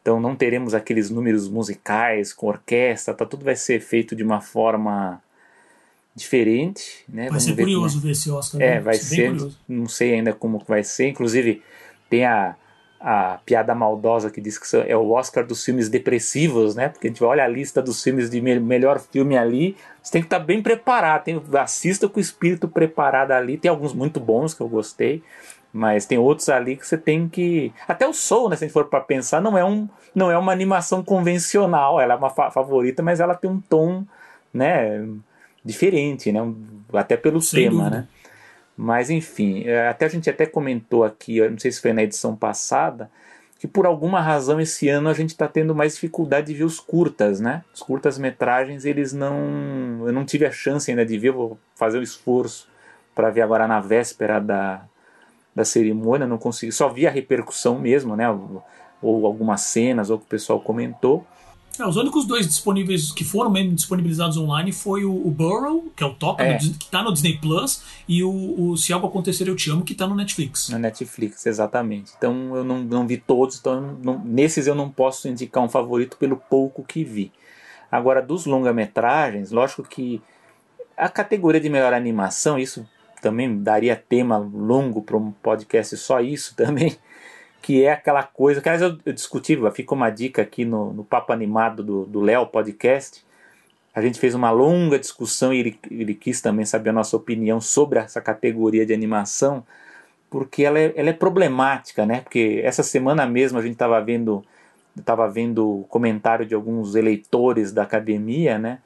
Então não teremos aqueles números musicais com orquestra, tá, tudo vai ser feito de uma forma diferente. Né? Vai Vamos ser ver curioso ver esse Oscar. É, vai ser, não sei ainda como vai ser. Inclusive tem a, a piada maldosa que diz que é o Oscar dos filmes depressivos, né? Porque a gente olha a lista dos filmes de melhor filme ali, você tem que estar tá bem preparado, tem, assista com o espírito preparado ali. Tem alguns muito bons que eu gostei, mas tem outros ali que você tem que. Até o Soul, né? Se a gente for para pensar, não é, um, não é uma animação convencional, ela é uma fa favorita, mas ela tem um tom, né? Diferente, né? Até pelo Sem tema, dúvida. né? Mas enfim, é, até a gente até comentou aqui, não sei se foi na edição passada, que por alguma razão esse ano a gente está tendo mais dificuldade de ver os curtas, né? Os curtas metragens eles não, eu não tive a chance ainda de ver, vou fazer o um esforço para ver agora na véspera da, da cerimônia, não consegui, só vi a repercussão mesmo, né? Ou, ou algumas cenas, ou que o pessoal comentou. É, os únicos dois disponíveis que foram mesmo disponibilizados online foi o, o Burrow, que é o Toca, é. que está no Disney Plus, e o, o, Se Algo Acontecer Eu Te Amo, que está no Netflix. Na Netflix, exatamente. Então eu não, não vi todos, então não, nesses eu não posso indicar um favorito pelo pouco que vi. Agora, dos longa-metragens, lógico que a categoria de melhor animação, isso também daria tema longo para um podcast só isso também que é aquela coisa que aliás eu, discuti, fica uma dica aqui no, no Papo Animado do Léo Podcast. A gente fez uma longa discussão e ele, ele quis também saber a nossa opinião sobre essa categoria de animação, porque ela é, ela é problemática, né? Porque essa semana mesmo a gente estava vendo estava vendo comentário de alguns eleitores da academia, né?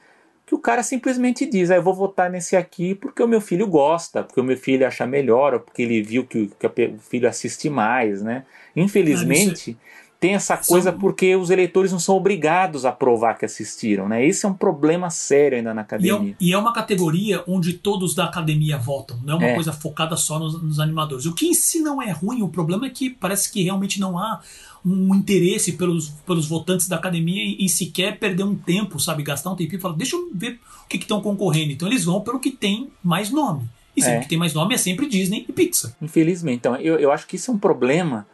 Que o cara simplesmente diz: ah, eu vou votar nesse aqui porque o meu filho gosta, porque o meu filho acha melhor, ou porque ele viu que, que o filho assiste mais, né? Infelizmente, tem essa coisa porque os eleitores não são obrigados a provar que assistiram, né? Esse é um problema sério ainda na academia. E é, e é uma categoria onde todos da academia votam, não é uma é. coisa focada só nos, nos animadores. O que em si não é ruim, o problema é que parece que realmente não há um interesse pelos, pelos votantes da academia em, em sequer perder um tempo, sabe? Gastar um tempinho e falar, deixa eu ver o que estão concorrendo. Então eles vão pelo que tem mais nome. E sempre é. que tem mais nome é sempre Disney e Pixar. Infelizmente. Então, eu, eu acho que isso é um problema.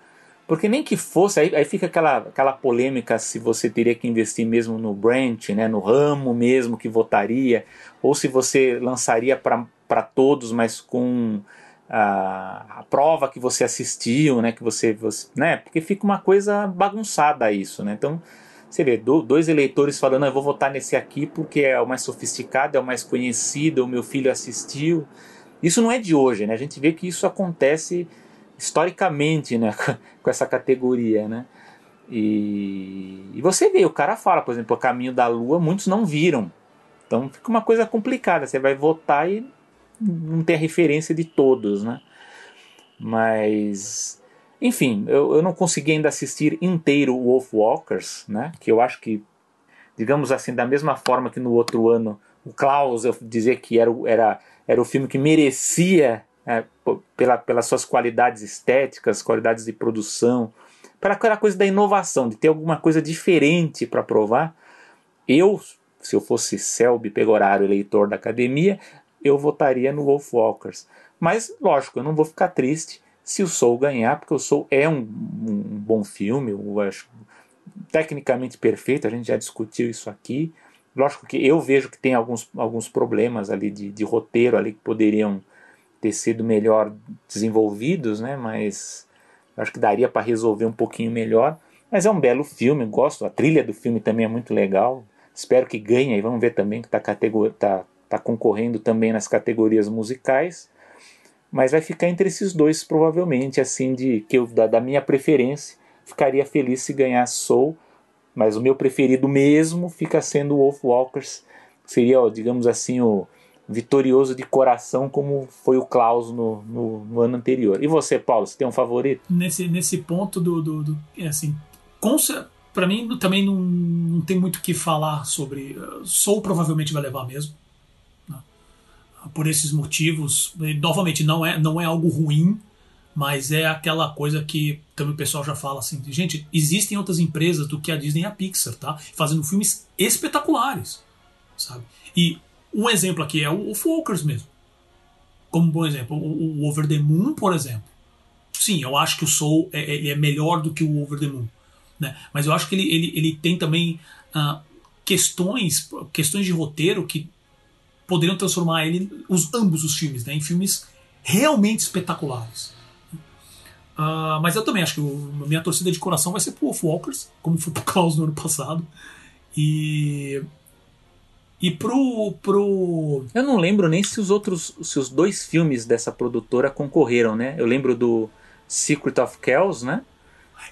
Porque nem que fosse, aí, aí fica aquela, aquela polêmica se você teria que investir mesmo no branch, né, no ramo mesmo que votaria, ou se você lançaria para todos, mas com a, a, prova que você assistiu, né, que você, você, né, porque fica uma coisa bagunçada isso, né? Então, você vê do, dois eleitores falando, ah, eu vou votar nesse aqui porque é o mais sofisticado, é o mais conhecido, o meu filho assistiu. Isso não é de hoje, né? A gente vê que isso acontece historicamente, né, (laughs) com essa categoria, né? E, e você vê, o cara fala, por exemplo, o Caminho da Lua, muitos não viram. Então fica uma coisa complicada. Você vai votar e não tem a referência de todos, né? Mas, enfim, eu, eu não consegui ainda assistir inteiro o Wolf Walkers, né? Que eu acho que, digamos assim, da mesma forma que no outro ano o Klaus eu dizer que era, era, era o filme que merecia é, pela, pelas suas qualidades estéticas, qualidades de produção, para aquela coisa da inovação, de ter alguma coisa diferente para provar. Eu, se eu fosse Selby Pegoraro, eleitor da academia, eu votaria no Wolf Walkers. Mas, lógico, eu não vou ficar triste se o Soul ganhar, porque o Soul é um, um bom filme, eu acho tecnicamente perfeito, a gente já discutiu isso aqui, lógico que eu vejo que tem alguns, alguns problemas ali de, de roteiro ali que poderiam ter sido melhor desenvolvidos, né? Mas acho que daria para resolver um pouquinho melhor. Mas é um belo filme, gosto. A trilha do filme também é muito legal. Espero que ganhe aí. Vamos ver também que está tá, tá concorrendo também nas categorias musicais. Mas vai ficar entre esses dois, provavelmente, assim, de que eu, da, da minha preferência. Ficaria feliz se ganhasse Soul. Mas o meu preferido mesmo fica sendo o Wolf Walkers. Seria, digamos assim, o, vitorioso de coração como foi o Klaus no, no, no, ano anterior. E você, Paulo, você tem um favorito? Nesse, nesse ponto do, do, do é assim, para mim também não, não tem muito o que falar sobre. Soul provavelmente vai levar mesmo. Por esses motivos, novamente não é não é algo ruim, mas é aquela coisa que também o pessoal já fala assim, gente, existem outras empresas do que a Disney e a Pixar, tá? Fazendo filmes espetaculares, sabe? E um exemplo aqui é o, o mesmo. Como bom exemplo, o, o, Over the Moon, por exemplo. Sim, eu acho que o Soul é, é, é melhor do que o Over the Moon. Né? Mas eu acho que ele, ele, ele tem também uh, questões, questões de roteiro que poderiam transformar ele, os, ambos os filmes, né, em filmes realmente espetaculares. Uh, mas eu também acho que o, a minha torcida de coração vai ser pro Wolfwalkers, como foi pro (laughs) Klaus no ano passado. E e pro, pro. Eu não lembro nem se os outros. se os dois filmes dessa produtora concorreram, né? Eu lembro do Secret of Kells, né?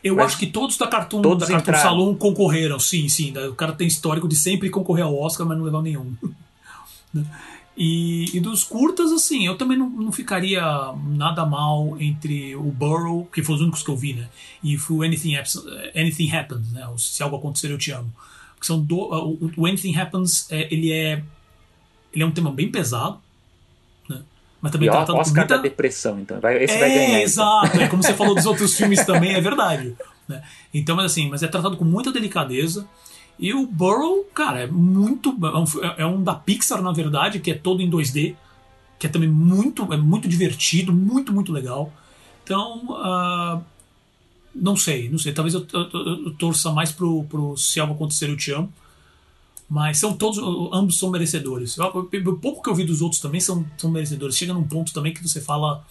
Eu Mas acho que todos da Cartoon, todos da Cartoon Salon concorreram, sim, sim. O cara tem histórico de sempre concorrer ao Oscar, mas não levar nenhum. (laughs) E, e, dos curtas, assim, eu também não, não, ficaria nada mal entre o Burrow, que foi os únicos que eu vi, né? E o Anything, Anything Happens, né? Se algo acontecer, eu te amo que são do, uh, o Anything Happens é, ele é ele é um tema bem pesado né? mas também e tratado Oscar muita... da depressão então vai, esse é, vai ganhar então. exato então. é como você (laughs) falou dos outros filmes também é verdade né? então mas assim mas é tratado com muita delicadeza e o Burrow cara é muito é, é um, da Pixar na verdade que é todo em 2D que é também muito é muito divertido muito muito legal então uh, não sei, não sei. Talvez eu, eu, eu, torça mais pro, pro Se Algo Acontecer Eu Te Amo. Mas são todos, ambos são merecedores. O pouco que eu vi dos outros também são, são merecedores. Chega num ponto também que você fala.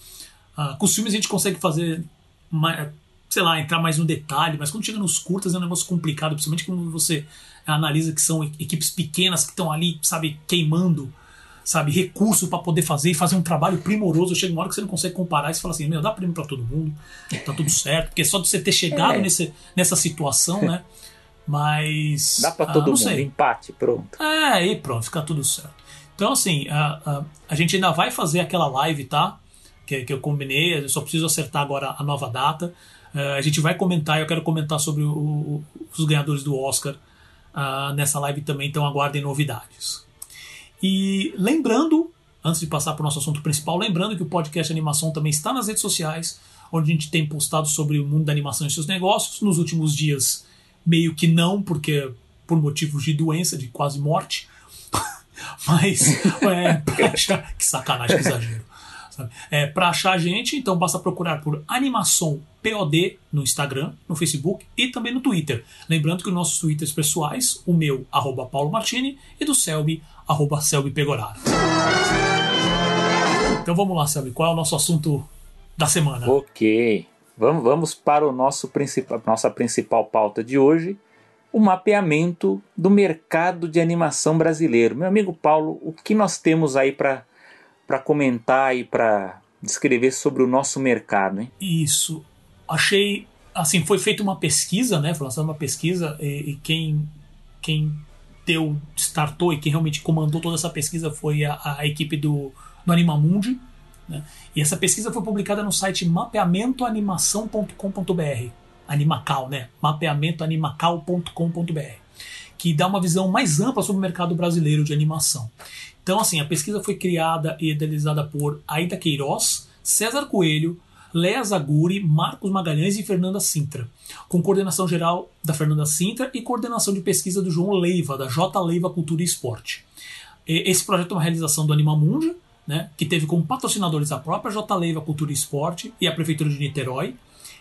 Uh, com os filmes a gente consegue fazer, mais, sei lá, entrar mais no detalhe, mas quando chega nos curtas é um negócio complicado, principalmente quando você analisa que são equipes pequenas que estão ali, sabe, queimando sabe, recurso para poder fazer e fazer um trabalho primoroso. Chega uma hora que você não consegue comparar e você fala assim: meu, dá prêmio para todo mundo, tá tudo (laughs) certo, porque só de você ter chegado é. nesse, nessa situação, né? Mas. Dá para ah, todo mundo, sei. empate, pronto. É, e pronto, fica tudo certo. Então, assim, a, a, a gente ainda vai fazer aquela live, tá? Que, que eu combinei, eu só preciso acertar agora a nova data. Uh, a gente vai comentar, eu quero comentar sobre o, os ganhadores do Oscar uh, nessa live também, então aguardem novidades. E lembrando, antes de passar para o nosso assunto principal, lembrando que o podcast Animação também está nas redes sociais, onde a gente tem postado sobre o mundo da animação e seus negócios. Nos últimos dias, meio que não, porque por motivos de doença, de quase morte. (laughs) Mas, (laughs) é, achar, que sacanagem, que exagero. É, para achar a gente, então basta procurar por Animação POD no Instagram, no Facebook e também no Twitter. Lembrando que os nossos twitters pessoais, o meu, arroba Paulo Martini, e do Selby, arroba Selby Pegoraro. Então vamos lá, Selby, qual é o nosso assunto da semana? Ok, vamos, vamos para o nosso principal, nossa principal pauta de hoje, o mapeamento do mercado de animação brasileiro. Meu amigo Paulo, o que nós temos aí para comentar e para descrever sobre o nosso mercado, hein? Isso. Achei, assim, foi feita uma pesquisa, né? Foi lançada uma pesquisa e, e quem, quem deu, startou e quem realmente comandou toda essa pesquisa foi a, a equipe do, do Animamundi. Né? E essa pesquisa foi publicada no site mapeamentoanimação.com.br. Animacal, né? mapeamentoanimacal.com.br. Que dá uma visão mais ampla sobre o mercado brasileiro de animação. Então, assim, a pesquisa foi criada e idealizada por Aida Queiroz, César Coelho, Léa Zaguri, Marcos Magalhães e Fernanda Sintra, com coordenação geral da Fernanda Sintra e coordenação de pesquisa do João Leiva, da J Leiva Cultura e Esporte. Esse projeto é uma realização do Animamundi, né, que teve como patrocinadores a própria J Leiva Cultura e Esporte e a Prefeitura de Niterói,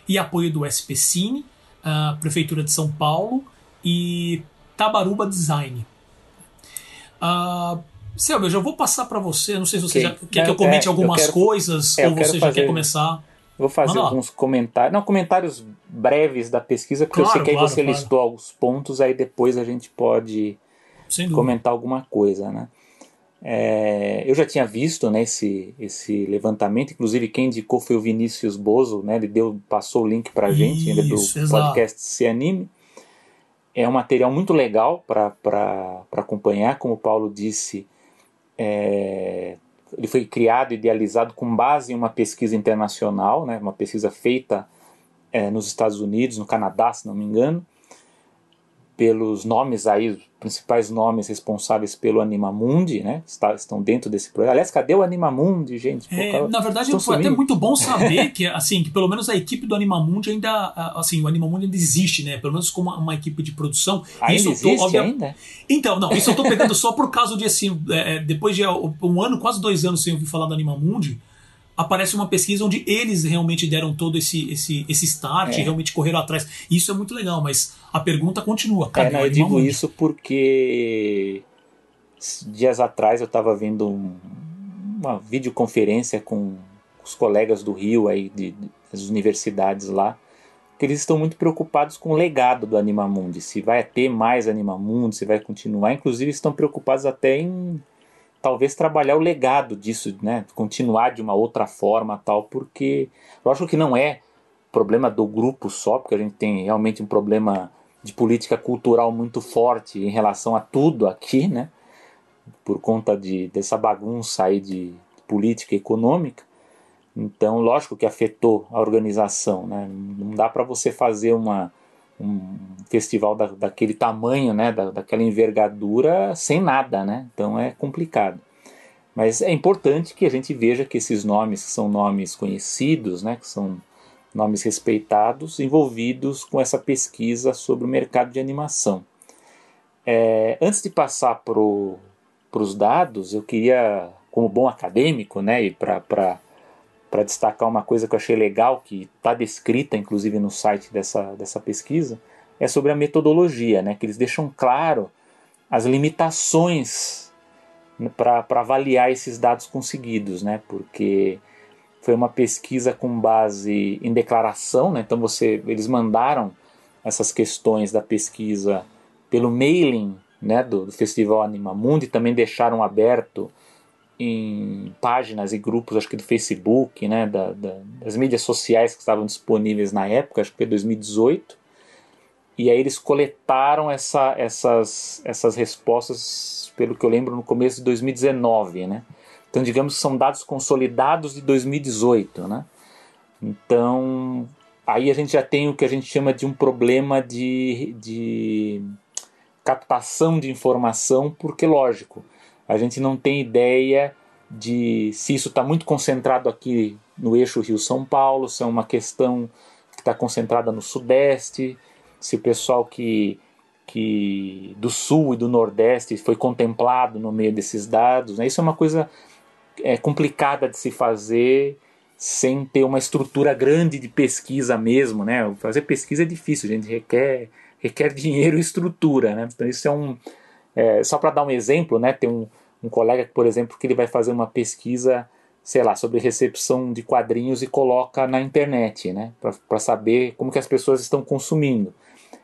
e apoio do SP Cine, a Prefeitura de São Paulo e Tabaruba Design. Uh, Selma, eu já vou passar para você. Não sei se você já quer que eu comente é, algumas eu quero, coisas é, ou você já quer começar. Vou fazer alguns comentários. Não, comentários breves da pesquisa, porque claro, eu sei que aí claro, você claro. listou alguns pontos, aí depois a gente pode comentar alguma coisa, né? É, eu já tinha visto né, esse, esse levantamento, inclusive quem indicou foi o Vinícius Bozo, né, ele deu, passou o link para a gente ainda do exato. podcast Se Anime. É um material muito legal para acompanhar, como o Paulo disse, é, ele foi criado e idealizado com base em uma pesquisa internacional, né, uma pesquisa feita é, nos Estados Unidos, no Canadá, se não me engano, pelos nomes aí, os principais nomes responsáveis pelo Animamundi, né? Está, estão dentro desse projeto. Aliás, cadê o Animamundi, gente? Pô, é, na verdade, foi sumindo. até muito bom saber (laughs) que, assim, que pelo menos a equipe do Animamundi ainda, assim, o Animamundi ainda existe, né? Pelo menos como uma, uma equipe de produção. Ainda isso existe tô, ainda? Então, não, isso eu tô pegando (laughs) só por causa de, assim, é, é depois de um ano, quase dois anos sem ouvir falar do Animamundi, aparece uma pesquisa onde eles realmente deram todo esse, esse, esse start, é. realmente correram atrás. Isso é muito legal, mas a pergunta continua. Cadê é, não, eu digo isso porque dias atrás eu estava vendo um, uma videoconferência com os colegas do Rio, aí, de, de, das universidades lá, que eles estão muito preocupados com o legado do Animamundi, se vai ter mais Animamundi, se vai continuar, inclusive estão preocupados até em talvez trabalhar o legado disso, né? Continuar de uma outra forma, tal, porque eu acho que não é problema do grupo só, porque a gente tem realmente um problema de política cultural muito forte em relação a tudo aqui, né? Por conta de, dessa bagunça aí de política econômica. Então, lógico que afetou a organização, né? Não dá para você fazer uma um festival da, daquele tamanho, né, da, daquela envergadura, sem nada, né? Então é complicado. Mas é importante que a gente veja que esses nomes, que são nomes conhecidos, né, que são nomes respeitados, envolvidos com essa pesquisa sobre o mercado de animação. É, antes de passar para os dados, eu queria, como bom acadêmico, né, e para para destacar uma coisa que eu achei legal, que está descrita inclusive no site dessa, dessa pesquisa, é sobre a metodologia, né? que eles deixam claro as limitações para avaliar esses dados conseguidos, né? porque foi uma pesquisa com base em declaração, né? então você, eles mandaram essas questões da pesquisa pelo mailing né, do, do Festival Anima Mundi, também deixaram aberto em páginas e grupos, acho que do Facebook, né, da, da, das mídias sociais que estavam disponíveis na época, acho que foi 2018. E aí eles coletaram essa, essas, essas respostas, pelo que eu lembro, no começo de 2019, né? Então, digamos que são dados consolidados de 2018, né? Então, aí a gente já tem o que a gente chama de um problema de, de captação de informação, porque, lógico, a gente não tem ideia de se isso está muito concentrado aqui no eixo Rio-São Paulo, se é uma questão que está concentrada no Sudeste, se o pessoal que, que do Sul e do Nordeste foi contemplado no meio desses dados. Né? Isso é uma coisa é, complicada de se fazer sem ter uma estrutura grande de pesquisa mesmo. Né? Fazer pesquisa é difícil, gente requer, requer dinheiro e estrutura. Né? Então isso é um é, só para dar um exemplo, né, tem um, um colega, por exemplo, que ele vai fazer uma pesquisa, sei lá, sobre recepção de quadrinhos e coloca na internet, né, para saber como que as pessoas estão consumindo.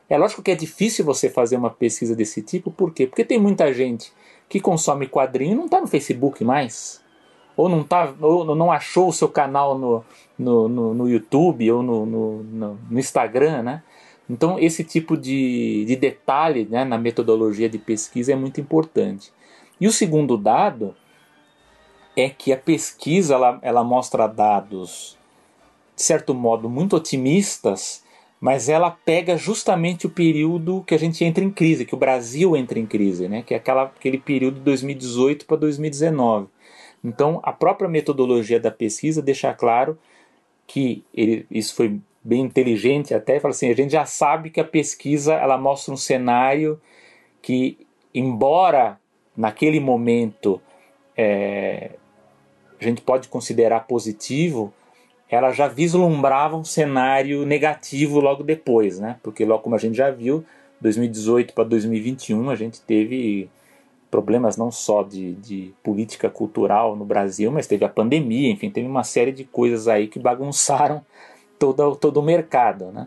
É lógico que é difícil você fazer uma pesquisa desse tipo, por quê? Porque tem muita gente que consome quadrinho e não está no Facebook mais, ou não, tá, ou não achou o seu canal no, no, no, no YouTube ou no, no, no Instagram, né? Então, esse tipo de, de detalhe né, na metodologia de pesquisa é muito importante. E o segundo dado é que a pesquisa ela, ela mostra dados, de certo modo, muito otimistas, mas ela pega justamente o período que a gente entra em crise, que o Brasil entra em crise, né, que é aquela, aquele período de 2018 para 2019. Então, a própria metodologia da pesquisa deixa claro que ele, isso foi bem inteligente até, fala assim, a gente já sabe que a pesquisa ela mostra um cenário que, embora naquele momento é, a gente pode considerar positivo, ela já vislumbrava um cenário negativo logo depois, né? Porque logo como a gente já viu, 2018 para 2021 a gente teve problemas não só de, de política cultural no Brasil, mas teve a pandemia, enfim, teve uma série de coisas aí que bagunçaram todo, todo o mercado, né?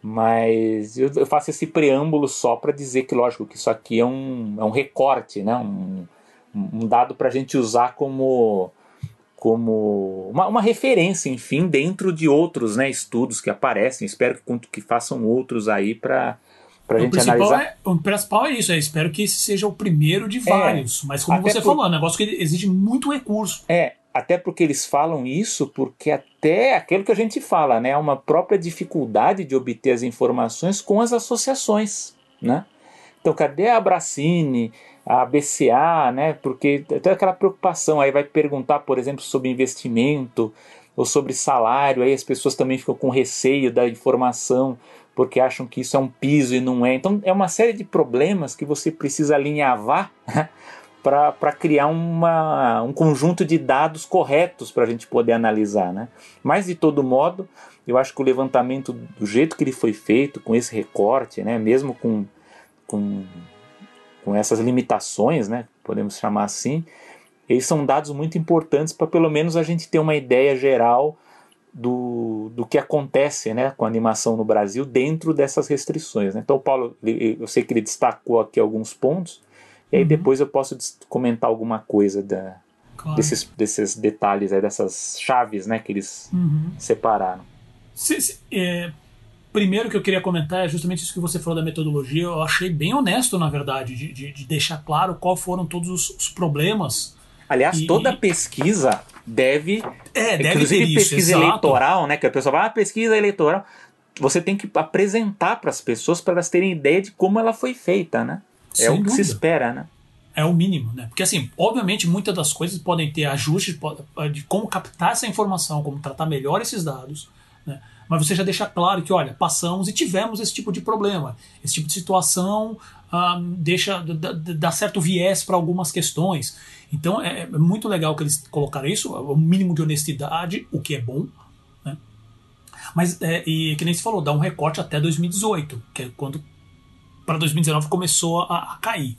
Mas eu, eu faço esse preâmbulo só para dizer que, lógico, que isso aqui é um, é um recorte, né? um, um dado para a gente usar como, como uma, uma, referência, enfim, dentro de outros né, estudos que aparecem. Espero que, que façam outros aí para para a gente analisar. É, o principal é isso, é, espero que esse seja o primeiro de é. vários. É, mas como você por... falou, é um negócio que exige muito recurso. É, até porque eles falam isso porque até aquilo que a gente fala, né, é uma própria dificuldade de obter as informações com as associações, né? Então, cadê a Abracine, a BCA, né? Porque tem aquela preocupação, aí vai perguntar, por exemplo, sobre investimento ou sobre salário, aí as pessoas também ficam com receio da informação porque acham que isso é um piso e não é. Então é uma série de problemas que você precisa alinhavar né, para criar uma, um conjunto de dados corretos para a gente poder analisar. Né? Mas de todo modo, eu acho que o levantamento do jeito que ele foi feito, com esse recorte, né, mesmo com, com, com essas limitações, né, podemos chamar assim, eles são dados muito importantes para pelo menos a gente ter uma ideia geral do, do que acontece né, com a animação no Brasil dentro dessas restrições. Né? Então, Paulo, eu sei que ele destacou aqui alguns pontos, e aí uhum. depois eu posso comentar alguma coisa da, claro. desses, desses detalhes, aí, dessas chaves né, que eles uhum. separaram. Se, se, é, primeiro que eu queria comentar é justamente isso que você falou da metodologia. Eu achei bem honesto, na verdade, de, de, de deixar claro qual foram todos os, os problemas. Aliás, e, toda pesquisa deve. É, deve inclusive ter pesquisa isso, eleitoral, né? Que a pessoa vai, ah, pesquisa eleitoral. Você tem que apresentar para as pessoas para elas terem ideia de como ela foi feita, né? Sem é o que se espera, né? É o mínimo, né? Porque assim, obviamente muitas das coisas podem ter ajustes de como captar essa informação, como tratar melhor esses dados, né? Mas você já deixa claro que, olha, passamos e tivemos esse tipo de problema, esse tipo de situação ah, deixa dá certo viés para algumas questões. Então é, é, muito legal que eles colocaram isso, o mínimo de honestidade, o que é bom. Né? Mas, é, e que nem se falou, dá um recorte até 2018, que é quando para 2019 começou a, a, cair.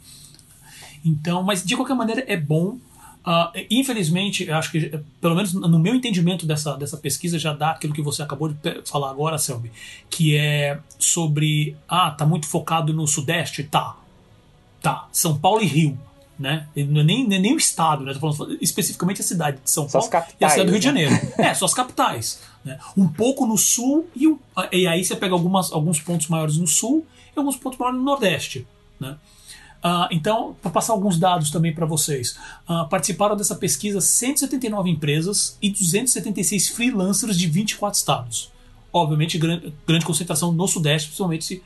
Então, mas de qualquer maneira é bom. Uh, infelizmente, acho que, pelo menos no meu entendimento dessa, dessa pesquisa, já dá aquilo que você acabou de falar agora, Selby, que é sobre. Ah, tá muito focado no Sudeste? Tá. Tá. São Paulo e Rio né? Não é nem, nem, nem o estado, né? Tô falando especificamente a cidade de São Paulo capitais, e a cidade do Rio de né? Janeiro. (laughs) é, só as capitais. Né? Um pouco no sul e, e aí você pega algumas, alguns pontos maiores no sul e alguns pontos maiores no nordeste, né? Uh, então, para passar alguns dados também para vocês, uh, participaram dessa pesquisa 179 empresas e 276 freelancers de 24 estados. Obviamente, grande, grande concentração no Sudeste, principalmente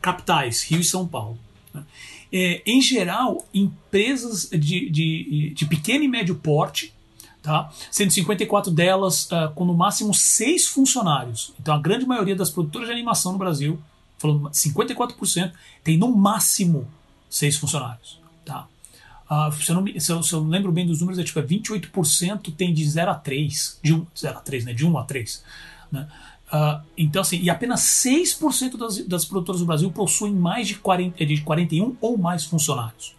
capitais, Rio e São Paulo. Né? é, em geral, empresas de, de, de pequeno e médio porte, tá? 154 delas uh, com no máximo seis funcionários. Então a grande maioria das produtoras de animação no Brasil, falando 54%, tem no máximo seis funcionários. Tá? Uh, se, eu não, se, eu, se, eu lembro bem dos números, é tipo é 28% tem de 0 a 3, de 1, 0 a 3, né? De 1 a 3. Né? Uh, então, assim, e apenas 6% das, das produtoras do Brasil possuem mais de, 40, de 41 ou mais funcionários.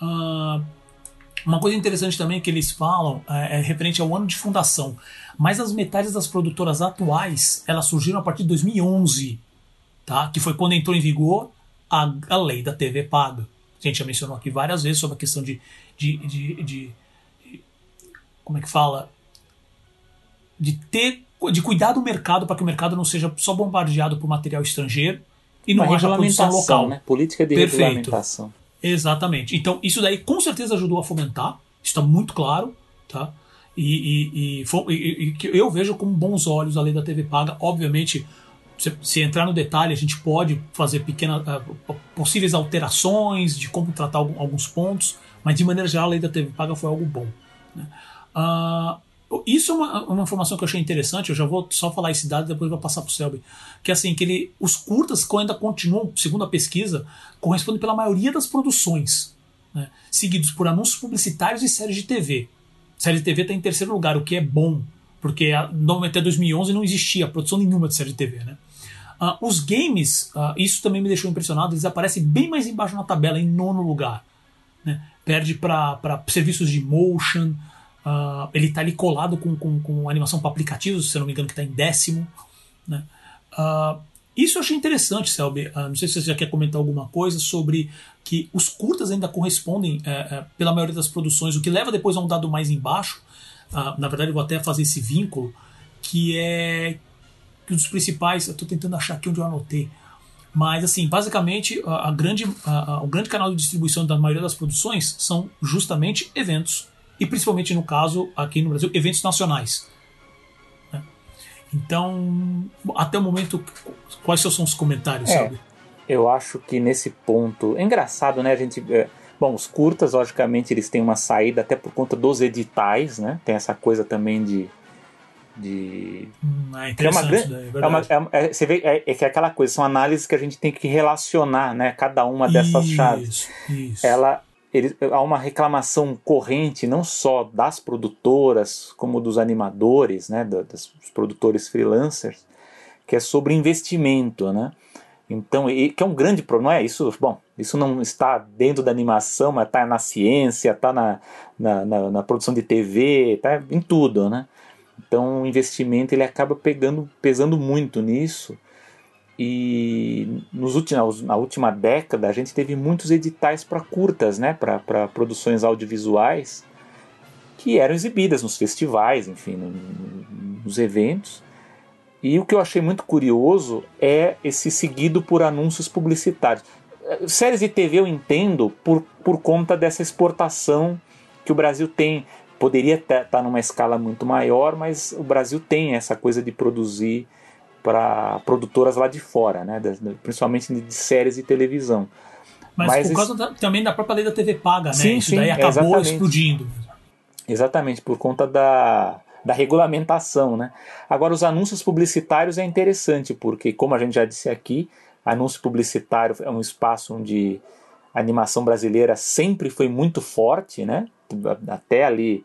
Uh, uma coisa interessante também que eles falam é, é, referente ao ano de fundação. Mais das metades das produtoras atuais elas surgiram a partir de 2011, tá? que foi quando entrou em vigor a, a lei da TV paga. A gente já mencionou aqui várias vezes sobre a questão de, de, de, de como é que fala? De ter de cuidar do mercado para que o mercado não seja só bombardeado por material estrangeiro e não haja produção local. Né? Política de Perfeito. regulamentação. Exatamente. Então, isso daí com certeza ajudou a fomentar, está muito claro, tá? E, e, e, e, eu vejo com bons olhos a lei da TV paga. Obviamente, se, se entrar no detalhe, a gente pode fazer pequenas uh, possíveis alterações de como tratar alguns pontos, mas de maneira geral a lei da TV paga foi algo bom. Né? Uh, isso é uma, uma informação que eu achei interessante, eu já vou só falar esse dado e depois vou passar para o Selby. Que é assim, que ele, os curtas ainda continuam, segundo a pesquisa, correspondem pela maioria das produções, né, seguidos por anúncios publicitários e séries de TV. Série de TV está em terceiro lugar, o que é bom, porque até 2011 não existia produção nenhuma de série de TV. Né? Uh, os games, uh, isso também me deixou impressionado, eles aparecem bem mais embaixo na tabela, em nono lugar. né? perde para serviços de motion. Uh, ele está ali colado com, com, com animação para aplicativos, se não me engano, que está em décimo. Né? Isso eu achei interessante, Selby. Não sei se você já quer comentar alguma coisa sobre que os curtas ainda correspondem, uh, uh, pela maioria das produções, o que leva depois a um dado mais embaixo. Na verdade, eu vou até fazer esse vínculo, que é que um dos principais. Eu estou tentando achar aqui onde eu anotei. Mas, assim, basicamente, a, a grande, a, a, o grande canal de distribuição da maioria das produções são justamente eventos. E principalmente, no caso, aqui no Brasil, eventos nacionais. Né? Então, até o momento, quais são os comentários, é? Eu acho que nesse ponto. É engraçado, né? A gente. É, bom, os curtas, logicamente, eles têm uma saída até por conta dos editais, né? Tem essa coisa também de de hum, é interessante é uma, é, uma, é, é, você vê é, é, que é aquela coisa são análises que a gente tem que relacionar né cada uma dessas isso, chaves. isso. ela ele, há uma reclamação corrente não só das produtoras como dos animadores né dos produtores freelancers que é sobre investimento né? Então e, que é um grande problema não é isso? Bom isso não está dentro da animação mas está na ciência está na, na, na, na produção de TV está em tudo né então o investimento ele acaba pegando, pesando muito nisso. E nos últimos, na última década a gente teve muitos editais para curtas, né, para produções audiovisuais que eram exibidas nos festivais, enfim, no, nos eventos. E o que eu achei muito curioso é esse seguido por anúncios publicitários. Séries de TV eu entendo por, por conta dessa exportação que o Brasil tem Poderia estar tá numa escala muito maior, mas o Brasil tem essa coisa de produzir para produtoras lá de fora, né? principalmente de séries de televisão. Mas, mas por causa da, também da própria lei da TV paga, né? Sim, Isso sim, daí acabou exatamente. explodindo. Exatamente, por conta da, da regulamentação, né? Agora, os anúncios publicitários é interessante, porque, como a gente já disse aqui, anúncio publicitário é um espaço onde a animação brasileira sempre foi muito forte, né? Até ali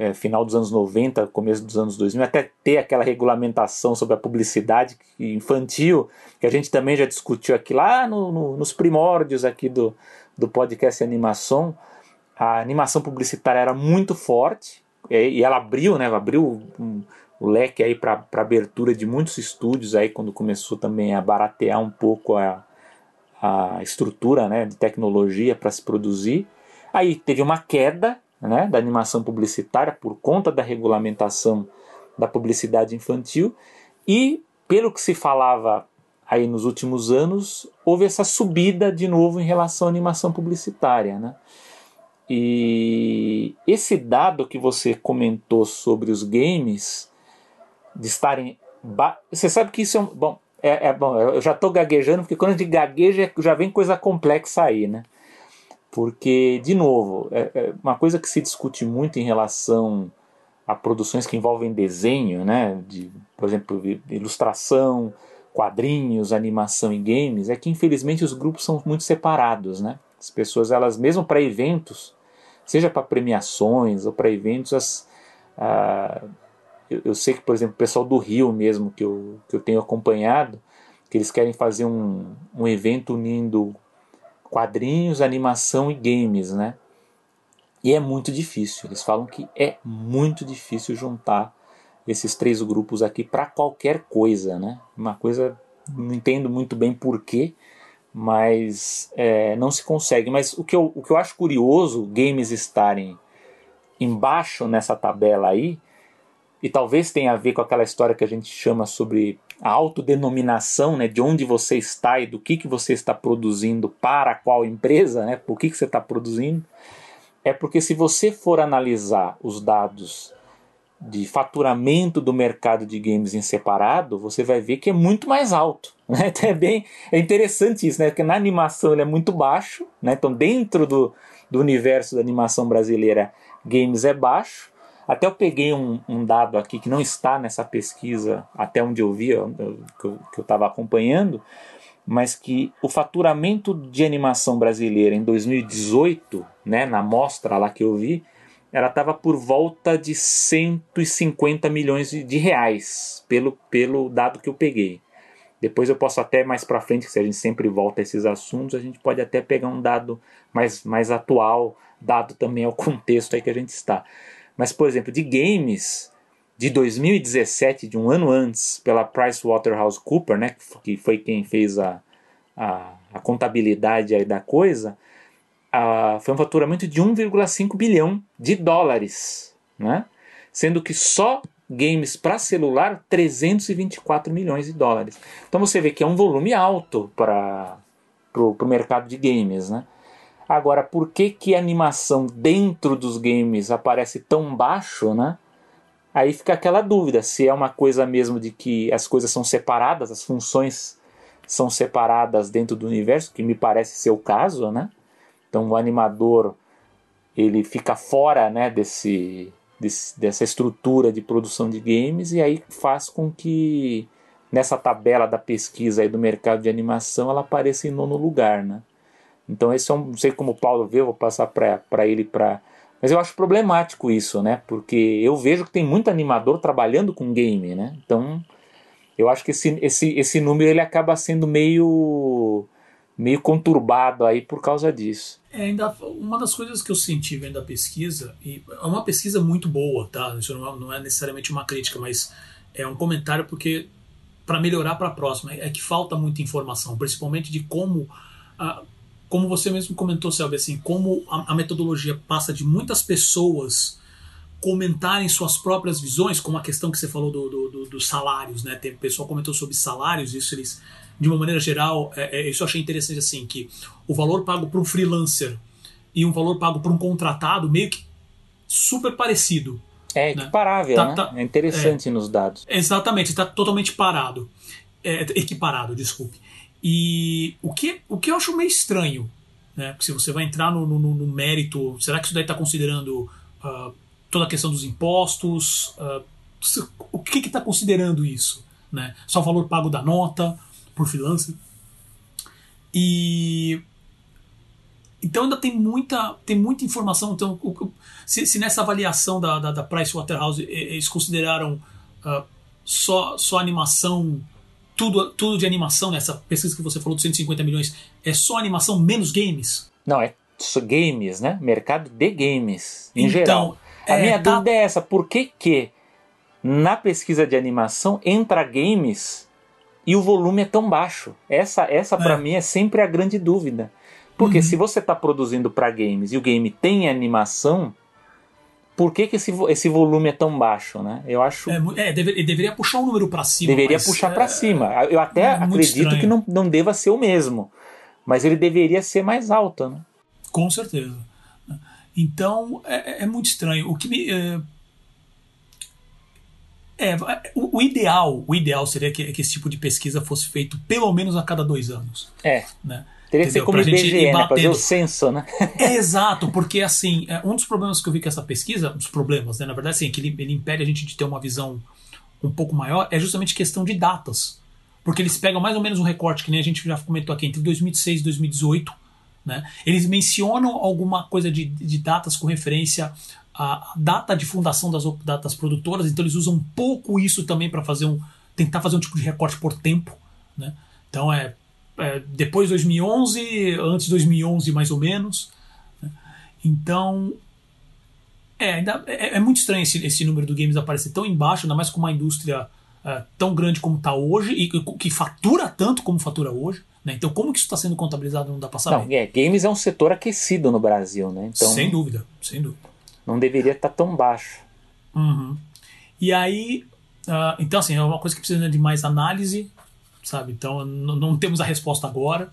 é, final dos anos 90, começo dos anos 2000, até ter aquela regulamentação sobre a publicidade infantil, que a gente também já discutiu aqui lá no, no, nos primórdios aqui do, do podcast Animação, a animação publicitária era muito forte e, ela abriu, né, abriu um, o leque aí para abertura de muitos estúdios aí quando começou também a baratear um pouco a, a estrutura né, de tecnologia para se produzir. Aí teve uma queda né, da animação publicitária por conta da regulamentação da publicidade infantil e pelo que se falava aí nos últimos anos houve essa subida de novo em relação à animação publicitária, né? E esse dado que você comentou sobre os games de estarem você sabe que isso é um... bom é, é bom eu já estou gaguejando porque quando a gente gagueja já vem coisa complexa aí, né? Porque, de novo, é, é uma coisa que se discute muito em relação a produções que envolvem desenho, né, de, por exemplo, ilustração, quadrinhos, animação e games, é que infelizmente os grupos são muito separados, né? As pessoas, elas mesmo para eventos, seja para premiações ou para eventos, as, eu, eu, sei que, por exemplo, o pessoal do Rio mesmo, que eu, que eu tenho acompanhado, que eles querem fazer um, um evento unindo quadrinhos, animação e games, né? E é muito difícil. Eles falam que é muito difícil juntar esses três grupos aqui para qualquer coisa, né? Uma coisa não entendo muito bem porquê, mas é, não se consegue. Mas o que, eu, o que eu acho curioso, games estarem embaixo nessa tabela aí, e talvez tenha a ver com aquela história que a gente chama sobre a autodenominação né, de onde você está e do que, que você está produzindo para qual empresa, né, por que, que você está produzindo, é porque se você for analisar os dados de faturamento do mercado de games em separado, você vai ver que é muito mais alto. (laughs) Né? Então é, bem, é interessante isso, né? porque na animação ele é muito baixo, né? então dentro do, do universo da animação brasileira, games é baixo, até eu peguei um, um, dado aqui que não está nessa pesquisa, até onde eu vi, que eu estava acompanhando, mas que o faturamento de animação brasileira em 2018, né, na mostra lá que eu vi, ela estava por volta de 150 milhões de, de reais, pelo, pelo dado que eu peguei. Depois eu posso até mais para frente, se a gente sempre volta a esses assuntos, a gente pode até pegar um dado mais, mais atual, dado também ao contexto aí que a gente está. Mas, por exemplo, de games de 2017, de um ano antes, pela PricewaterhouseCoopers, né, que foi quem fez a, a, a contabilidade da coisa, a, foi um faturamento de 1,5 bilhão de dólares, né? sendo que só games para celular 324 milhões de dólares. Então você vê que é um volume alto para o mercado de games. Né? Agora, por que, que a animação dentro dos games aparece tão baixo? Né? Aí fica aquela dúvida se é uma coisa mesmo de que as coisas são separadas, as funções são separadas dentro do universo, que me parece ser o caso, né? Então o animador ele fica fora, né, desse, desse dessa estrutura de produção de games e aí faz com que nessa tabela da pesquisa aí do mercado de animação ela apareça em nono lugar, né? Então esse é um, não sei como o Paulo vê, vou passar para ele para mas eu acho problemático isso, né? Porque eu vejo que tem muito animador trabalhando com game, né? Então eu acho que esse, esse, esse número ele acaba sendo meio meio conturbado aí por causa disso. É, ainda uma das coisas que eu senti vendo a pesquisa, e é uma pesquisa muito boa, tá? Isso não é, não é necessariamente uma crítica, mas é um comentário porque para melhorar para a próxima é que falta muita informação, principalmente de como a, como você mesmo comentou, Selby, assim, como a, a metodologia passa de muitas pessoas comentarem suas próprias visões, como a questão que você falou do, do, do, dos salários, né? Tem pessoal comentou sobre salários, isso eles, de uma maneira geral, é, é, isso eu achei interessante assim, que o valor pago para um freelancer e um valor pago para um contratado meio que super parecido. É né? equiparável, tá, né? Tá, é interessante é, nos dados. Exatamente, está totalmente parado. É, equiparado, desculpe. E o que, o que eu acho meio estranho, né? Porque se você vai entrar no, no, no mérito, será que isso daí está considerando uh, toda a questão dos impostos? Uh, o que está considerando isso? Né? Só o valor pago da nota por freelancer? E então ainda tem muita, tem muita informação. Então, se, se nessa avaliação da, da, da Pricewaterhouse eles consideraram uh, só, só animação tudo, tudo de animação nessa pesquisa que você falou de 150 milhões é só animação menos games? Não, é games, né? Mercado de games, em então, geral. A é, minha tá... dúvida é essa, por que que na pesquisa de animação entra games e o volume é tão baixo? Essa, essa para é. mim é sempre a grande dúvida. Porque uhum. se você está produzindo para games e o game tem animação, por que, que esse, esse volume é tão baixo, né? Eu acho. É, é deve, ele deveria puxar o número para cima. Deveria puxar para é, cima. Eu até é acredito que não, não deva ser o mesmo, mas ele deveria ser mais alto, né? Com certeza. Então é, é, é muito estranho. O que me é, é, o, o, ideal, o ideal seria que, que, esse tipo de pesquisa fosse feito pelo menos a cada dois anos. É. Né? Teria que ser como IBGE, né? Fazer o censo, né? É, (laughs) exato, porque assim, é, um dos problemas que eu vi com essa pesquisa, os problemas, né? Na verdade, assim, que ele, ele impede a gente de ter uma visão um pouco maior, é justamente questão de datas. Porque eles pegam mais ou menos um recorte, que nem a gente já comentou aqui, entre 2006 e 2018. Né? Eles mencionam alguma coisa de, de datas com referência à data de fundação das, datas produtoras, então eles usam um pouco isso também para fazer um tentar fazer um tipo de recorte por tempo. Né? Então é é, depois de 2011, antes de 2011 mais ou menos. Né? Então, é, ainda, é, é, muito estranho esse, esse número do games aparecer tão embaixo, ainda mais com uma indústria é, tão grande como está hoje e que fatura tanto como fatura hoje. Né? Então, como que isso está sendo contabilizado não dá para saber. Não, é, games é um setor aquecido no Brasil, né? Então, sem dúvida, sem dúvida. Não deveria estar tá tão baixo. Uhum. E aí, uh, então assim, é uma coisa que precisa de mais análise, sabe? Então não temos a resposta agora.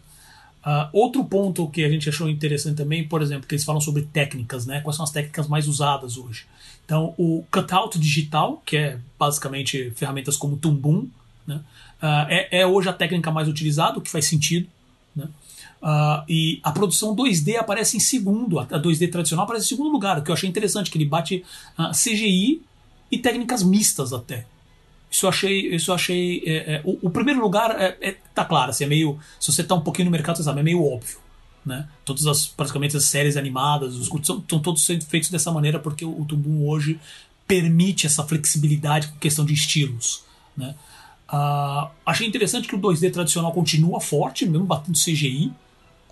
Uh, outro ponto que a gente achou interessante também, por exemplo, que eles falam sobre técnicas, né? Quais são as técnicas mais usadas hoje? Então, o cutout digital, que é basicamente ferramentas como Tumbum, né? Uh, é, é, hoje a técnica mais utilizada, o que faz sentido. Né? Uh, e a produção 2D aparece em segundo, a 2D tradicional aparece em segundo lugar, o que eu achei interessante, que ele bate CGI e técnicas mistas até. Isso eu achei. Isso eu achei é, é, o, o, primeiro lugar é, é, tá claro, assim, é meio. Se você tá um pouquinho no mercado, você sabe, é meio óbvio. Né? Todas as, praticamente as séries animadas, os curtos, são, são todos feitos dessa maneira porque o, o Tumbum hoje permite essa flexibilidade com questão de estilos. Né? Uh, achei interessante que o 2D tradicional continua forte, mesmo batendo CGI.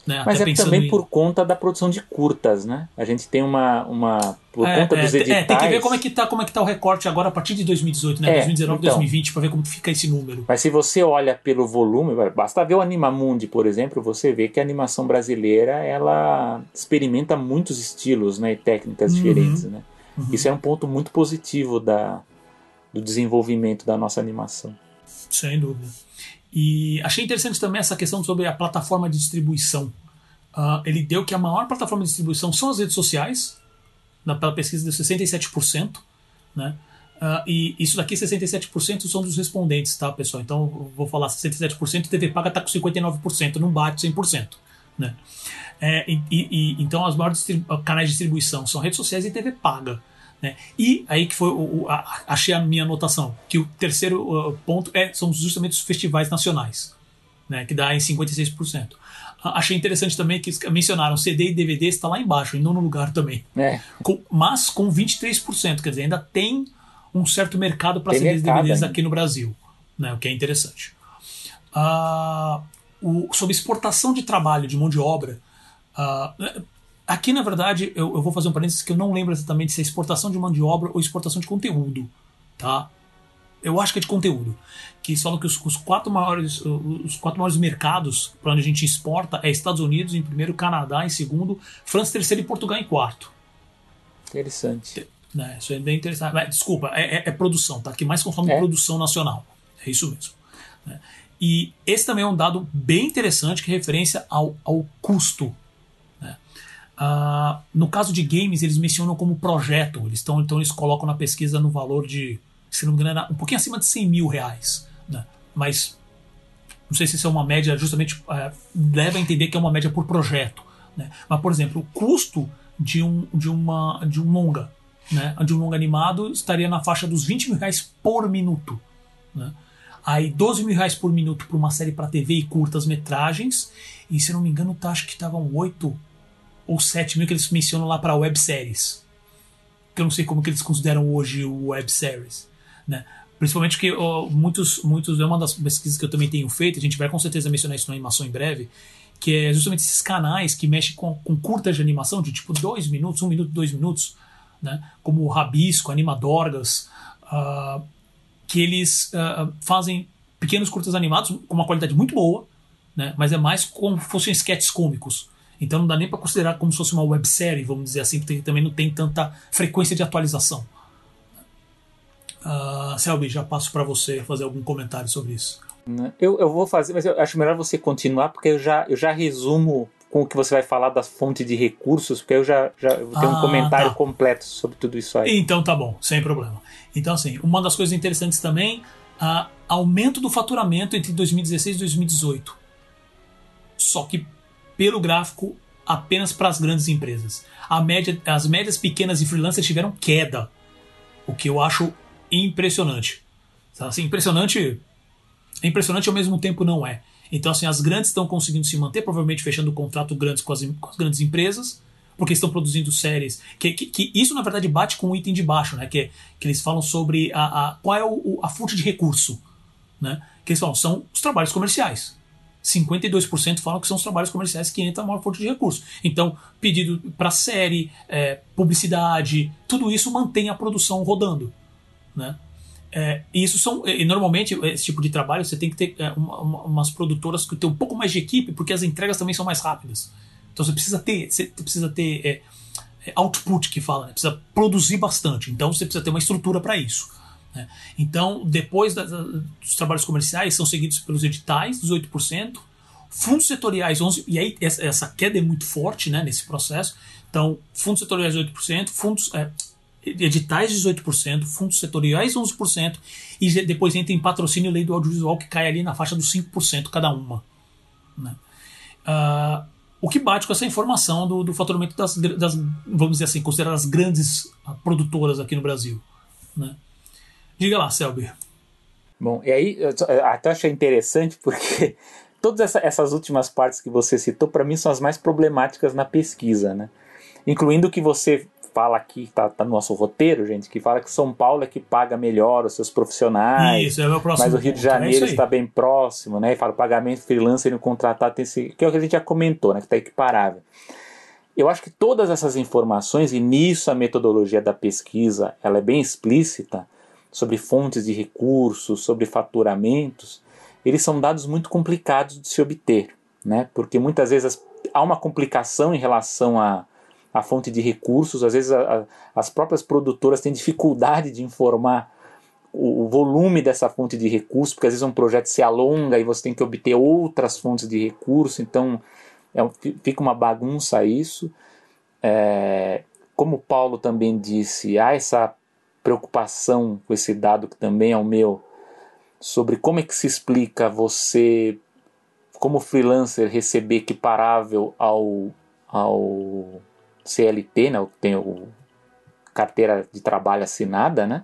Né? Mas Até é também em... por conta da produção de curtas, né? A gente tem uma. uma por é, conta é, dos editais. É, tem que ver como é que, tá, como é que tá o recorte agora a partir de 2018, né? É, 2019, então, 2020, para ver como fica esse número. Mas se você olha pelo volume, basta ver o Animamundi, por exemplo, você vê que a animação brasileira ela experimenta muitos estilos né, e técnicas uhum, diferentes, né? Uhum. Isso é um ponto muito positivo da, do desenvolvimento da nossa animação. Sem dúvida. E achei interessante também essa questão sobre a plataforma de distribuição. Uh, ele deu que a maior plataforma de distribuição são as redes sociais, na, pela pesquisa deu 67%, né? Uh, e isso daqui, 67% são dos respondentes, tá, pessoal? Então, vou falar 67%, TV Paga está com 59%, não bate 100%. Né? É, e, e, então, as maiores canais de distribuição são redes sociais e TV Paga. Né? E aí que foi o, a, achei a minha anotação, que o terceiro uh, ponto é, são justamente os festivais nacionais, né? que dá em 56%. Achei interessante também que mencionaram CD e DVD está lá embaixo, em nono lugar também. É. Com, mas com 23%, quer dizer, ainda tem um certo mercado para CDs e DVDs aqui no Brasil, né? o que é interessante. Uh, o, sobre exportação de trabalho, de mão de obra, uh, Aqui, na verdade, eu, eu, vou fazer um parênteses que eu não lembro exatamente se é exportação de mão de obra ou exportação de conteúdo, tá? Eu acho que é de conteúdo. Que eles falam que os, os quatro maiores os quatro maiores mercados para onde a gente exporta é Estados Unidos em primeiro, Canadá em segundo, França em terceiro e Portugal em quarto. Interessante. Né, isso é bem interessante. Mas, desculpa, é, é, é, produção, tá? Que mais consome é. produção nacional. É isso mesmo. Né? E esse também é um dado bem interessante que referência ao, ao custo Uh, no caso de games, eles mencionam como projeto. Eles estão, então eles colocam na pesquisa no valor de, se não me engano, um pouquinho acima de 100 mil reais. Né? Mas não sei se isso é uma média, justamente uh, deve entender que é uma média por projeto. Né? Mas, por exemplo, o custo de um, de uma, de um longa, né? de um longa animado, estaria na faixa dos 20 mil reais por minuto. Né? Aí 12 mil reais por minuto para uma série para TV e curtas metragens. E se não me engano, tá, acho que estavam 8 ou 7 mil que eles mencionam lá para webséries. Que eu não sei como que eles consideram hoje o webséries. Né? Principalmente que oh, muitos, muitos. É uma das pesquisas que eu também tenho feito, a gente vai com certeza mencionar isso na animação em breve, que é justamente esses canais que mexem com, com curtas de animação, de tipo 2 minutos, 1 um minuto, 2 minutos, né? como o Rabisco, Animadorgas, uh, que eles uh, fazem pequenos curtas animados com uma qualidade muito boa, né? mas é mais como se fossem sketches cômicos. Então não dá nem para considerar como se fosse uma websérie, vamos dizer assim, porque também não tem tanta frequência de atualização. Uh, Selby, já passo para você fazer algum comentário sobre isso. Eu, eu vou fazer, mas eu acho melhor você continuar, porque eu já, eu já resumo com o que você vai falar das fontes de recursos, porque eu já, já eu tenho ah, um comentário tá. completo sobre tudo isso aí. Então tá bom, sem problema. Então, assim, uma das coisas interessantes também, uh, aumento do faturamento entre 2016 e 2018. Só que pelo gráfico apenas para as grandes empresas. Média, as médias pequenas e freelancers tiveram queda, o que eu acho impressionante. Assim, impressionante, impressionante ao mesmo tempo não é. Então assim, as grandes estão conseguindo se manter, provavelmente fechando contrato grandes com as, com as grandes empresas, porque estão produzindo séries. Que, que, que, isso na verdade bate com o item de baixo, né? Que, que eles falam sobre a, a qual é o, a fonte de recurso, né? Que eles falam são os trabalhos comerciais. 52% falam que são os trabalhos comerciais que entram a maior fonte de recurso. Então, pedido para série, é, publicidade, tudo isso mantém a produção rodando. Né? É, e isso são. E normalmente, esse tipo de trabalho você tem que ter é, uma, uma, umas produtoras que tem um pouco mais de equipe, porque as entregas também são mais rápidas. Então você precisa ter, você precisa ter é, é output que fala, né? precisa produzir bastante. Então você precisa ter uma estrutura para isso. Né? Então, depois da, dos trabalhos comerciais, são seguidos pelos editais, 18%, fundos setoriais, 11%, e aí essa, essa, queda é muito forte né, nesse processo. Então, fundos setoriais, 8%, fundos, é, editais, 18%, fundos setoriais, 11%, e depois entra em patrocínio lei do audiovisual, que cai ali na faixa dos 5% cada uma. Né? Uh, o que bate com essa informação do, do faturamento das, das, vamos dizer assim, consideradas grandes produtoras aqui no Brasil. Né? Diga lá, Selby. Bom, e aí eu até achei interessante porque (laughs) todas essa, essas últimas partes que você citou, para mim, são as mais problemáticas na pesquisa, né? Incluindo o que você fala aqui, tá, tá no nosso roteiro, gente, que fala que São Paulo é que paga melhor os seus profissionais. Isso, é o meu próximo Mas o Rio de é Janeiro aí. está bem próximo, né? E fala pagamento freelancer no contratado tem esse, que é o que a gente já comentou, né? Que está equiparável. Eu acho que todas essas informações, e nisso a metodologia da pesquisa ela é bem explícita, sobre fontes de recursos, sobre faturamentos, eles são dados muito complicados de se obter, né? Porque muitas vezes há uma complicação em relação à, à fonte de recursos, às vezes a- a- as próprias produtoras têm dificuldade de informar o, volume dessa fonte de recursos, porque às vezes um projeto se alonga e você tem que obter outras fontes de recurso, então é fi- fica uma bagunça isso. É, como Paulo também disse, há essa preocupação com esse dado que também é o meu, sobre como é que se explica você, como freelancer, receber equiparável ao, ao CLT, né, o que tem o carteira de trabalho assinada, né?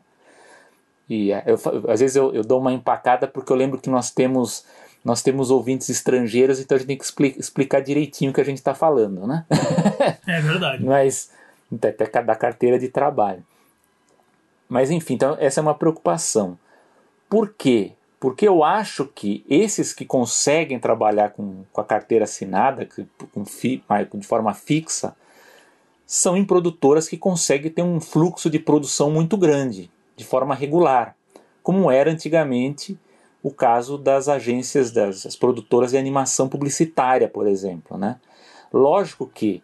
E é, eu às vezes eu, eu dou uma empacada porque eu lembro que nós temos nós temos ouvintes estrangeiros, então a gente tem que expli- explicar direitinho o que a gente está falando, né? É verdade. (laughs) mas até até da carteira de trabalho. Mas enfim, então essa é uma preocupação. Por quê? Porque eu acho que esses que conseguem trabalhar com, com a carteira assinada, com, fi- de forma fixa, são em produtoras que conseguem ter um fluxo de produção muito grande, de forma regular, como era antigamente o caso das agências, das as produtoras de animação publicitária, por exemplo. Né? Lógico que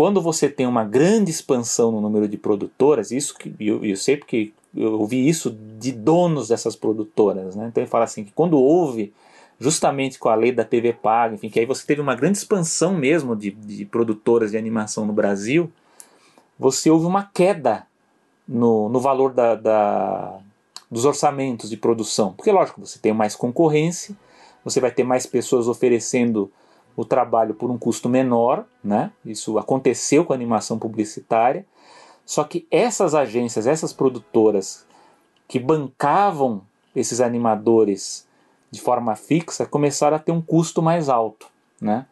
quando você tem uma grande expansão no número de produtoras, isso que eu, eu sei porque eu ouvi isso de donos dessas produtoras, né? Então ele fala assim que quando houve justamente com a lei da TV paga, enfim, que aí você teve uma grande expansão mesmo de, de produtoras de animação no Brasil, você houve uma queda no, no valor da, da, dos orçamentos de produção. Porque, lógico, você tem mais concorrência, você vai ter mais pessoas oferecendo o trabalho por um custo menor, né? Isso aconteceu com a animação publicitária. Só que essas agências, essas produtoras que bancavam esses animadores de forma fixa começaram a ter um custo mais alto, né?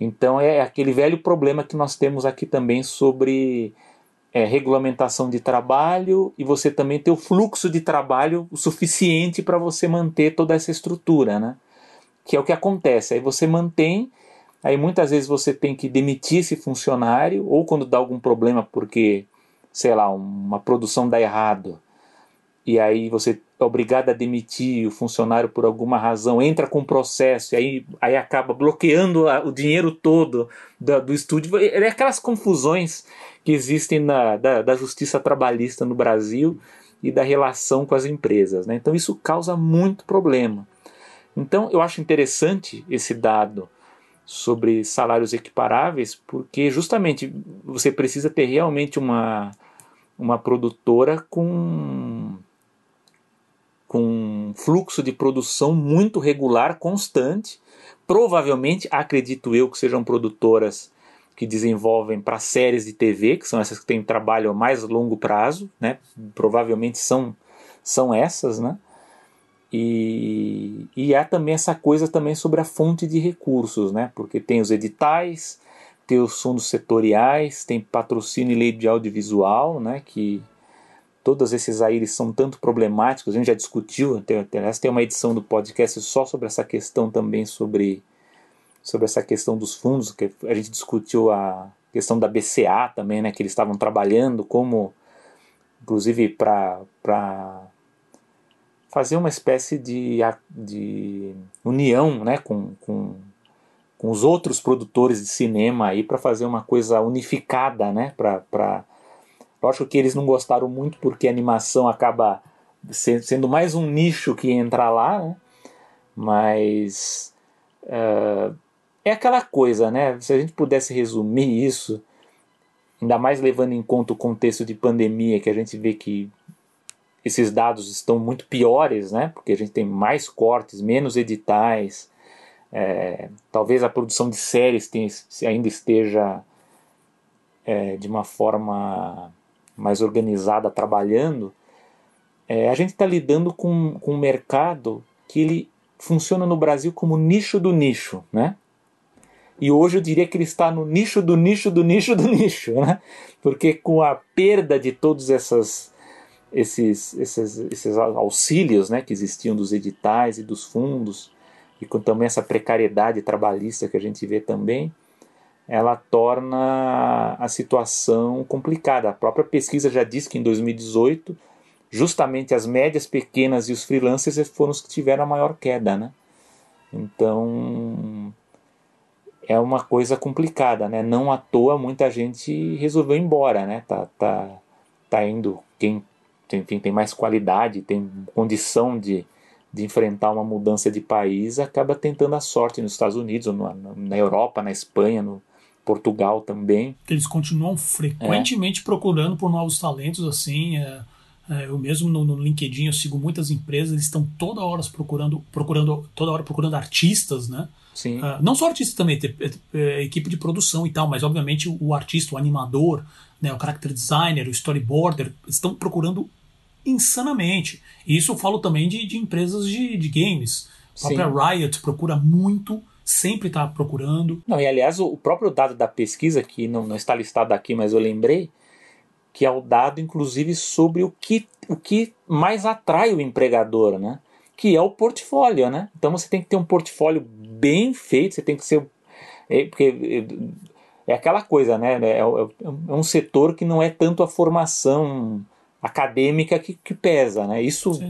Então é aquele velho problema que nós temos aqui também sobre é, regulamentação de trabalho e você também ter o fluxo de trabalho o suficiente para você manter toda essa estrutura, né? Que é o que acontece. Aí você mantém, aí muitas vezes você tem que demitir esse funcionário ou quando dá algum problema porque, sei lá, uma produção dá errado e aí você é obrigado a demitir o funcionário por alguma razão, entra com processo e aí, aí acaba bloqueando a, o dinheiro todo da, do estúdio. É aquelas confusões que existem na, da, da justiça trabalhista no Brasil e da relação com as empresas. Né? Então isso causa muito problema. Então eu acho interessante esse dado sobre salários equiparáveis, porque justamente você precisa ter realmente uma, uma produtora com com um fluxo de produção muito regular, constante. Provavelmente, acredito eu, que sejam produtoras que desenvolvem para séries de TV, que são essas que têm trabalho a mais longo prazo, né? Provavelmente são, são essas, né? E, e há também essa coisa também sobre a fonte de recursos, né? Porque tem os editais, tem os fundos setoriais, tem patrocínio e lei de audiovisual, né? Que todos esses aí eles são tanto problemáticos, a gente já discutiu, tem, tem uma edição do podcast só sobre essa questão também, sobre, sobre essa questão dos fundos, que a gente discutiu a questão da BCA também, né, que eles estavam trabalhando como, inclusive para fazer uma espécie de, de união né, com, com, com os outros produtores de cinema aí para fazer uma coisa unificada, né, para Lógico que eles não gostaram muito porque a animação acaba sendo mais um nicho que entra lá, né? mas uh, é aquela coisa, né? Se a gente pudesse resumir isso, ainda mais levando em conta o contexto de pandemia, que a gente vê que esses dados estão muito piores, né? Porque a gente tem mais cortes, menos editais, é, talvez a produção de séries tenha, ainda esteja é, de uma forma mais organizada trabalhando, é, a gente está lidando com, com um mercado que ele funciona no Brasil como nicho do nicho, né? E hoje eu diria que ele está no nicho do nicho do nicho do (laughs) nicho, né? Porque com a perda de todos essas, esses, esses, esses auxílios né, que existiam dos editais e dos fundos, e com também essa precariedade trabalhista que a gente vê também, ela torna a situação complicada. A própria pesquisa já diz que em 2018, justamente as médias pequenas e os freelancers foram os que tiveram a maior queda, né? Então é uma coisa complicada, né? Não à toa muita gente resolveu ir embora, né? Tá, tá, tá indo quem enfim, tem mais qualidade, tem condição de, de enfrentar uma mudança de país, acaba tentando a sorte nos Estados Unidos, ou na, na Europa, na Espanha, no Portugal também. Eles continuam frequentemente é. procurando por novos talentos, assim. É, é, eu mesmo no, no, LinkedIn eu sigo muitas empresas, eles estão toda hora procurando, procurando, toda hora procurando artistas, né? Sim. Uh, não só artistas também, tem, é, equipe de produção e tal, mas obviamente o, o artista, o animador, né, o character designer, o storyboarder, estão procurando insanamente. E isso eu falo também de, de empresas de, de games. A própria Sim. Riot procura muito, sempre está procurando. Não, e aliás, o próprio dado da pesquisa, que não, não está listado aqui, mas eu lembrei, que é o dado, inclusive, sobre o que, o que mais atrai o empregador, né? Que é o portfólio, né? Então você tem que ter um portfólio bem feito, você tem que ser. É, porque é, é aquela coisa, né? É, é, é um setor que não é tanto a formação acadêmica que, que pesa, né? Isso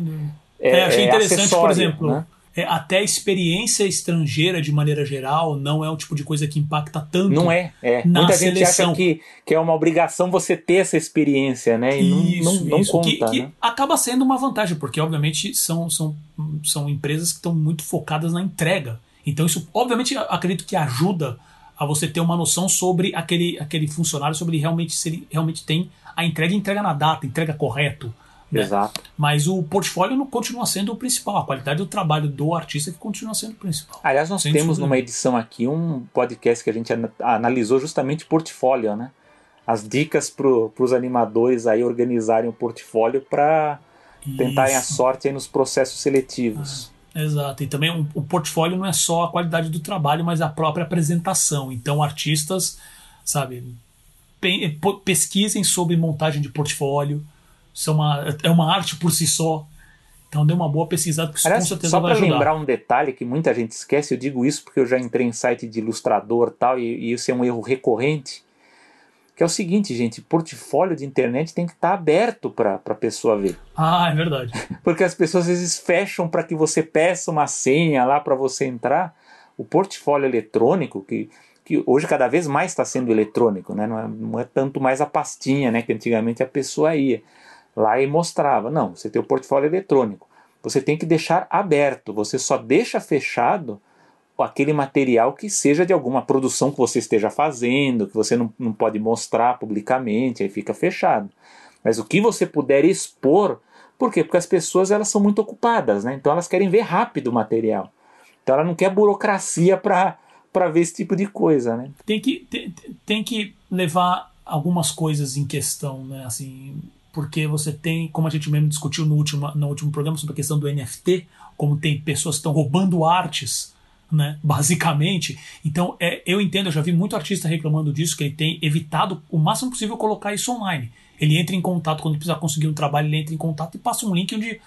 é, é, achei é interessante, por exemplo, né? é, até a experiência estrangeira de maneira geral não é um tipo de coisa que impacta tanto. Não é, é. Na Muita seleção. gente acha que, que é uma obrigação você ter essa experiência, né? E isso, não, não, não conta. Que, né? que acaba sendo uma vantagem, porque obviamente são, são, são empresas que estão muito focadas na entrega. Então isso, obviamente, acredito que ajuda a você ter uma noção sobre aquele, aquele funcionário, sobre realmente se ele realmente tem a entrega entrega na data, entrega correto. Né? Exato. Mas o portfólio não continua sendo o principal, a qualidade do trabalho do artista que continua sendo o principal. Aliás, nós Sem temos numa edição aqui um podcast que a gente analisou justamente portfólio, né? As dicas para os animadores aí organizarem o portfólio para tentarem a sorte aí nos processos seletivos. Ah, exato. E também o, o portfólio não é só a qualidade do trabalho, mas a própria apresentação. Então, artistas, sabe, pesquisem sobre montagem de portfólio. Isso é uma, é uma arte por si só. Então dê uma boa pesquisada, que isso Aliás, com certeza só vai ajudar. Só para lembrar um detalhe que muita gente esquece, eu digo isso porque eu já entrei em site de ilustrador tal, e, e isso é um erro recorrente, que é o seguinte, gente, portfólio de internet tem que estar tá aberto para a pessoa ver. Ah, é verdade. (laughs) porque as pessoas às vezes fecham para que você peça uma senha lá para você entrar. O portfólio eletrônico, que que hoje cada vez mais está sendo eletrônico, né? Não é, não, é, tanto mais a pastinha, né? Que antigamente a pessoa ia lá e mostrava. Não, você tem o portfólio eletrônico. Você tem que deixar aberto. Você só deixa fechado aquele material que seja de alguma produção que você esteja fazendo, que você não, não pode mostrar publicamente, aí fica fechado. Mas o que você puder expor, por quê? Porque as pessoas elas são muito ocupadas, né? Então elas querem ver rápido o material. Então ela não quer burocracia para para ver esse tipo de coisa, né? Tem que, tem, tem que levar algumas coisas em questão, né? Assim, porque você tem, como a gente mesmo discutiu no último, no último programa sobre a questão do NFT, como tem pessoas que estão roubando artes, né, basicamente. Então, é, eu entendo, eu já vi muito artista reclamando disso, que ele tem evitado o máximo possível colocar isso online. Ele entra em contato, quando precisa conseguir um trabalho, ele entra em contato e passa um link onde,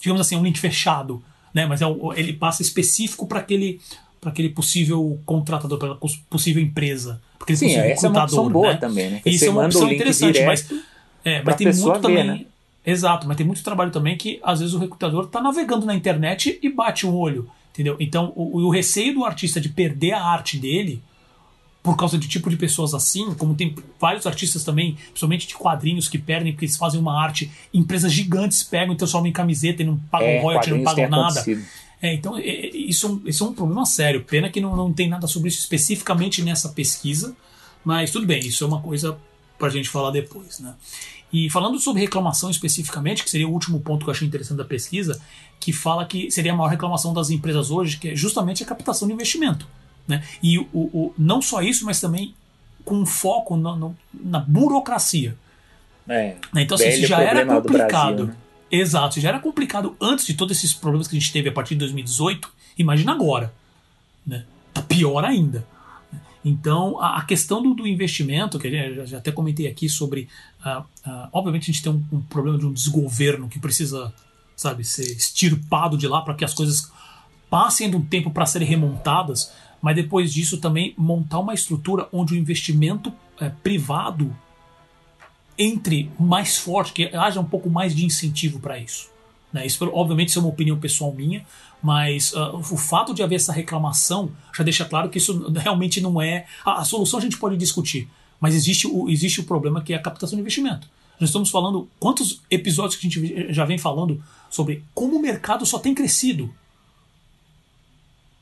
digamos assim, um link fechado, né, mas é, ele passa específico para aquele para aquele possível contratador, para possível empresa. Porque Sim, essa é uma opção boa né? também, né? Isso é uma opção interessante, mas, é, mas tem muito ver, também. Né? Exato, mas tem muito trabalho também que às vezes o recrutador está navegando na internet e bate um olho, entendeu? Então o, o receio do artista de perder a arte dele por causa de tipo de pessoas assim, como tem vários artistas também, principalmente de quadrinhos que perdem porque eles fazem uma arte, empresas gigantes pegam e transformam em camiseta e não pagam é, royalty, não pagam nada. É, então, é, é, isso, isso é um problema sério. Pena que não, não tem nada sobre isso especificamente nessa pesquisa, mas tudo bem, isso é uma coisa para a gente falar depois. Né? E falando sobre reclamação especificamente, que seria o último ponto que eu achei interessante da pesquisa, que fala que seria a maior reclamação das empresas hoje, que é justamente a captação de investimento. Né? E o, o não só isso, mas também com foco na, na burocracia. É, então, assim, isso já era complicado. Brasil, né? Exato, já era complicado antes de todos esses problemas que a gente teve a partir de 2018. Imagina agora. Né? Tá pior ainda. Então, a, a questão do, do, investimento, que eu já até comentei aqui sobre. Uh, uh, obviamente, a gente tem um, um, problema de um desgoverno que precisa, sabe, ser extirpado de lá para que as coisas passem do tempo para serem remontadas, mas depois disso também montar uma estrutura onde o investimento é, privado entre mais forte, que haja um pouco mais de incentivo para isso. Né? Isso, obviamente, isso é uma opinião pessoal minha, mas uh, o fato de haver essa reclamação já deixa claro que isso realmente não é. A, a, solução a gente pode discutir, mas existe o, existe o problema que é a captação de investimento. Nós estamos falando quantos episódios que a gente já vem falando sobre como o mercado só tem crescido.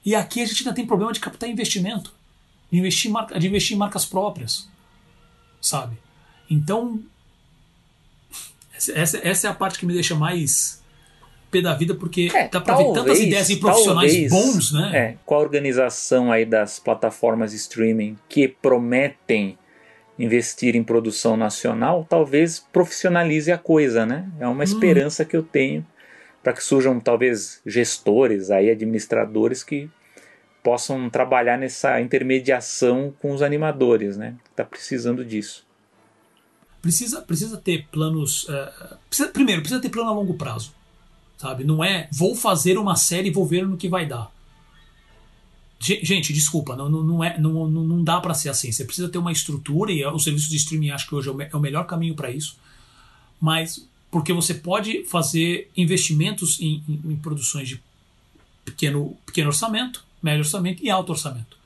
E aqui a gente ainda tem problema de captar investimento, de investir, de investir em marcas próprias, sabe? Então, essa, essa é a parte que me deixa mais pé da vida, porque é, dá pra talvez, ver tantas ideias em profissionais talvez, bons, né? É, com a organização aí das plataformas streaming que prometem investir em produção nacional, talvez profissionalize a coisa, né? É uma hum. esperança que eu tenho para que surjam talvez gestores aí, administradores que possam trabalhar nessa intermediação com os animadores, né? Tá precisando disso. Precisa, precisa ter planos. Uh, precisa, primeiro, precisa ter plano a longo prazo. Sabe? Não é vou fazer uma série e vou ver no que vai dar. Gente, desculpa, não, não, é, não, não dá para ser assim. Você precisa ter uma estrutura e o serviço de streaming acho que hoje é o é melhor caminho para isso. Mas porque você pode fazer investimentos em, em, em, produções de pequeno, pequeno orçamento, médio orçamento e alto orçamento,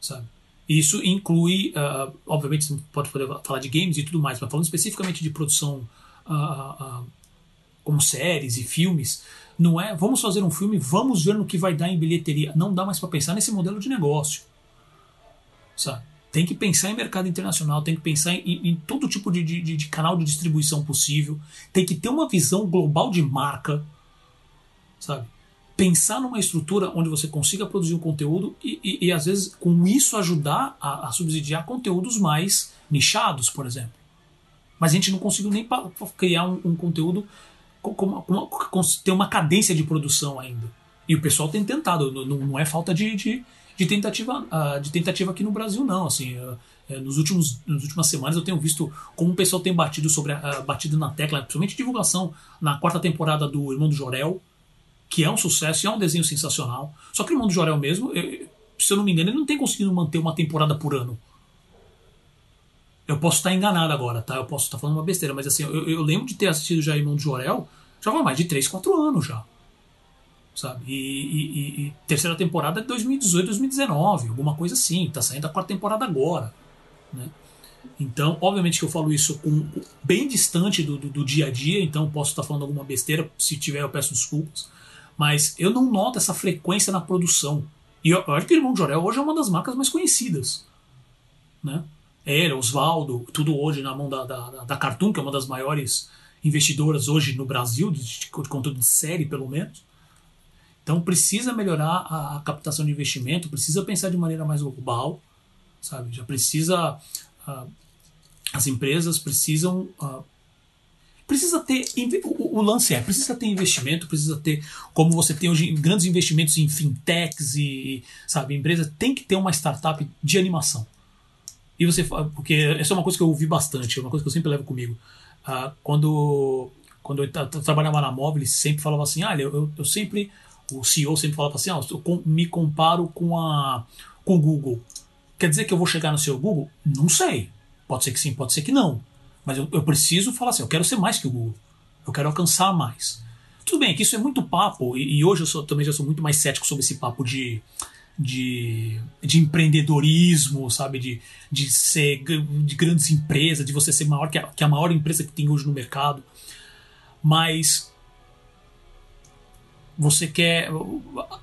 sabe? Isso inclui, uh, obviamente, você pode falar de games e tudo mais, mas falando especificamente de produção uh, uh, como séries e filmes, não é vamos fazer um filme, vamos ver no que vai dar em bilheteria. Não dá mais para pensar nesse modelo de negócio. Sabe? Tem que pensar em mercado internacional, tem que pensar em, em todo tipo de, de, de, canal de distribuição possível, tem que ter uma visão global de marca, sabe? Pensar numa estrutura onde você consiga produzir um conteúdo e, e, e às vezes com isso ajudar a, a subsidiar conteúdos mais nichados, por exemplo. Mas a gente não conseguiu nem criar um, um conteúdo com, com, com, com, ter uma cadência de produção ainda. E o pessoal tem tentado, não, não é falta de, de, de, tentativa, uh, de tentativa aqui no Brasil, não. Assim, uh, nos últimos, nas últimas semanas eu tenho visto como o pessoal tem batido sobre uh, batido na tecla, principalmente divulgação na quarta temporada do Irmão do Jorel, que é um sucesso e é um desenho sensacional. Só que o Irmão do Jorel mesmo, eu, se eu não me engano, ele não tem conseguido manter uma temporada por ano. Eu posso estar enganado agora, tá? Eu posso estar falando uma besteira, mas assim, eu, eu lembro de ter assistido já Irmão de Jorel já há mais de 3, 4 anos já. Sabe? E, e, e, terceira temporada é de 2018, 2019, alguma coisa assim. Tá saindo a quarta temporada agora. Né? Então, obviamente que eu falo isso com, bem distante do, do, do, dia a dia, então posso estar falando alguma besteira, se tiver eu peço desculpas. Mas eu não noto essa frequência na produção. E eu, eu acho que o Irmão de Jorel hoje é uma das marcas mais conhecidas. Né? Ele, Oswaldo, tudo hoje na mão da, da, da Cartoon, que é uma das maiores investidoras hoje no Brasil, de, de conteúdo de série pelo menos. Então precisa melhorar a, a, captação de investimento, precisa pensar de maneira mais global, sabe? Já precisa. Uh, as empresas precisam. Uh, precisa ter. O, o, lance é: precisa ter investimento, precisa ter. Como você tem hoje grandes investimentos em fintechs e. Sabe? A empresa tem que ter uma startup de animação. E você, porque essa é uma coisa que eu ouvi bastante, é uma coisa que eu sempre levo comigo. Uh, quando, quando eu trabalhava na móvel, sempre falava assim: ah, eu, eu sempre, o CEO sempre falava assim: ah, eu me comparo com, a, com o Google. Quer dizer que eu vou chegar no seu Google? Não sei. Pode ser que sim, pode ser que não. Mas eu, eu preciso falar assim: eu quero ser mais que o Google. Eu quero alcançar mais. Tudo bem, que isso é muito papo, e, e hoje eu sou, também já sou muito mais cético sobre esse papo de de, de empreendedorismo, sabe? De, de ser de grandes empresas, de você ser maior que a, que a maior empresa que tem hoje no mercado. Mas você quer.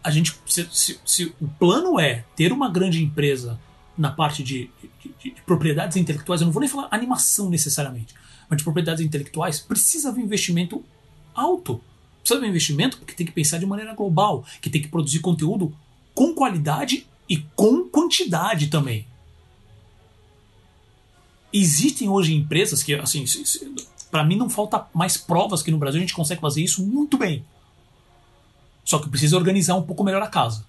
A gente. Se, se, se, o plano é ter uma grande empresa na parte de, de, de, propriedades intelectuais, eu não vou nem falar animação necessariamente, mas de propriedades intelectuais, precisa haver investimento alto. Precisa haver investimento porque tem que pensar de maneira global, que tem que produzir conteúdo com qualidade e com quantidade também. Existem hoje empresas que, assim, para mim não falta mais provas que no Brasil a gente consegue fazer isso muito bem. Só que precisa organizar um pouco melhor a casa.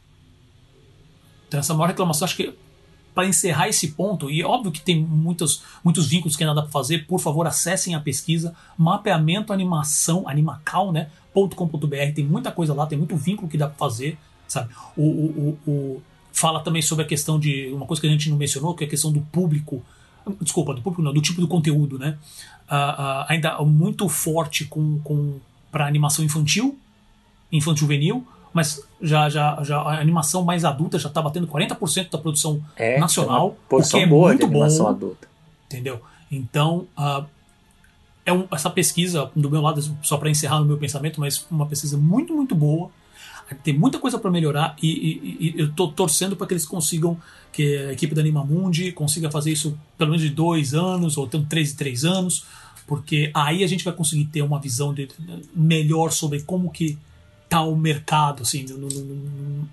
Então essa maior reclamação, acho que para encerrar esse ponto, e é óbvio que tem muitos, muitos vínculos que ainda dá para fazer, por favor, acessem a pesquisa mapeamento animação, animacal, né? .com.br, tem muita coisa lá, tem muito vínculo que dá para fazer, sabe? O, o, o, o, fala também sobre a questão de uma coisa que a gente não mencionou, que é a questão do público, desculpa, do público não, do tipo do conteúdo, né? Ainda muito forte com, com para animação infantil, infantil juvenil, mas já, já, já a animação mais adulta já está batendo 40% da produção é, nacional, é o que é boa muito bom. Adulta. Entendeu? Então, é um, essa pesquisa, do meu lado, só para encerrar no meu pensamento, mas uma pesquisa muito, muito boa. Tem muita coisa para melhorar e, e, e eu estou torcendo para que eles consigam, que a equipe da Animamundi consiga fazer isso pelo menos de dois anos, ou até três e três anos, porque aí a gente vai conseguir ter uma visão de, melhor sobre como que tá o mercado, assim, num, num,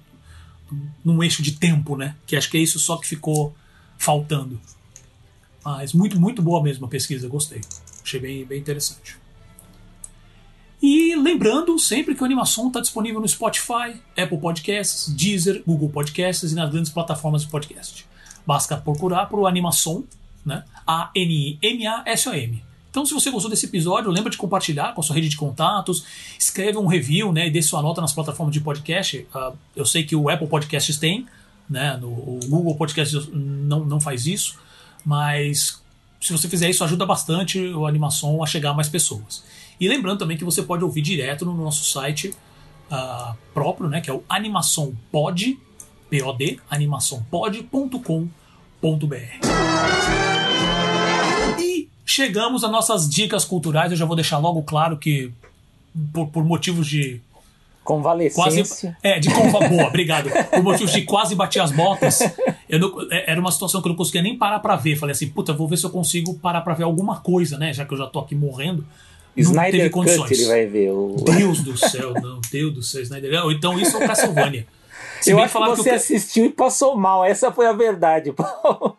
num, eixo de tempo, né? Que acho que é isso só que ficou faltando. Mas muito, muito boa mesmo a pesquisa, gostei. Achei bem, bem interessante. E lembrando sempre que o Animação está disponível no Spotify, Apple Podcasts, Deezer, Google Podcasts e nas grandes plataformas de podcast. Basta procurar por Animação, né? A-N-I-M-A-S-O-M. Então, se você gostou desse episódio, lembra de compartilhar com a sua rede de contatos, escreve um review, né, e dê sua nota nas plataformas de podcast. Uh, eu sei que o Apple Podcasts tem, né, no, o Google Podcasts não, não faz isso, mas se você fizer isso, ajuda bastante o Animação a chegar a mais pessoas. E lembrando também que você pode ouvir direto no nosso site uh, próprio, né, que é o animaçãopod, P-O-D, animaçãopod.com.br chegamos às nossas dicas culturais. Eu já vou deixar logo claro que, por, por motivos de. Convalescência. Quase, é, de conva, boa, obrigado. Por motivos de quase bater as botas, eu não, é, era uma situação que eu não conseguia nem parar pra ver. Falei assim, puta, vou ver se eu consigo parar pra ver alguma coisa, né? Já que eu já tô aqui morrendo. Snyder teve condições. Cut, ele vai ver. O... Deus do céu, não, Deus do céu, Snyder. Então isso é o Castlevania. (laughs) Se eu acho que você que eu... assistiu e passou mal. Essa foi a verdade, (laughs) Paulo.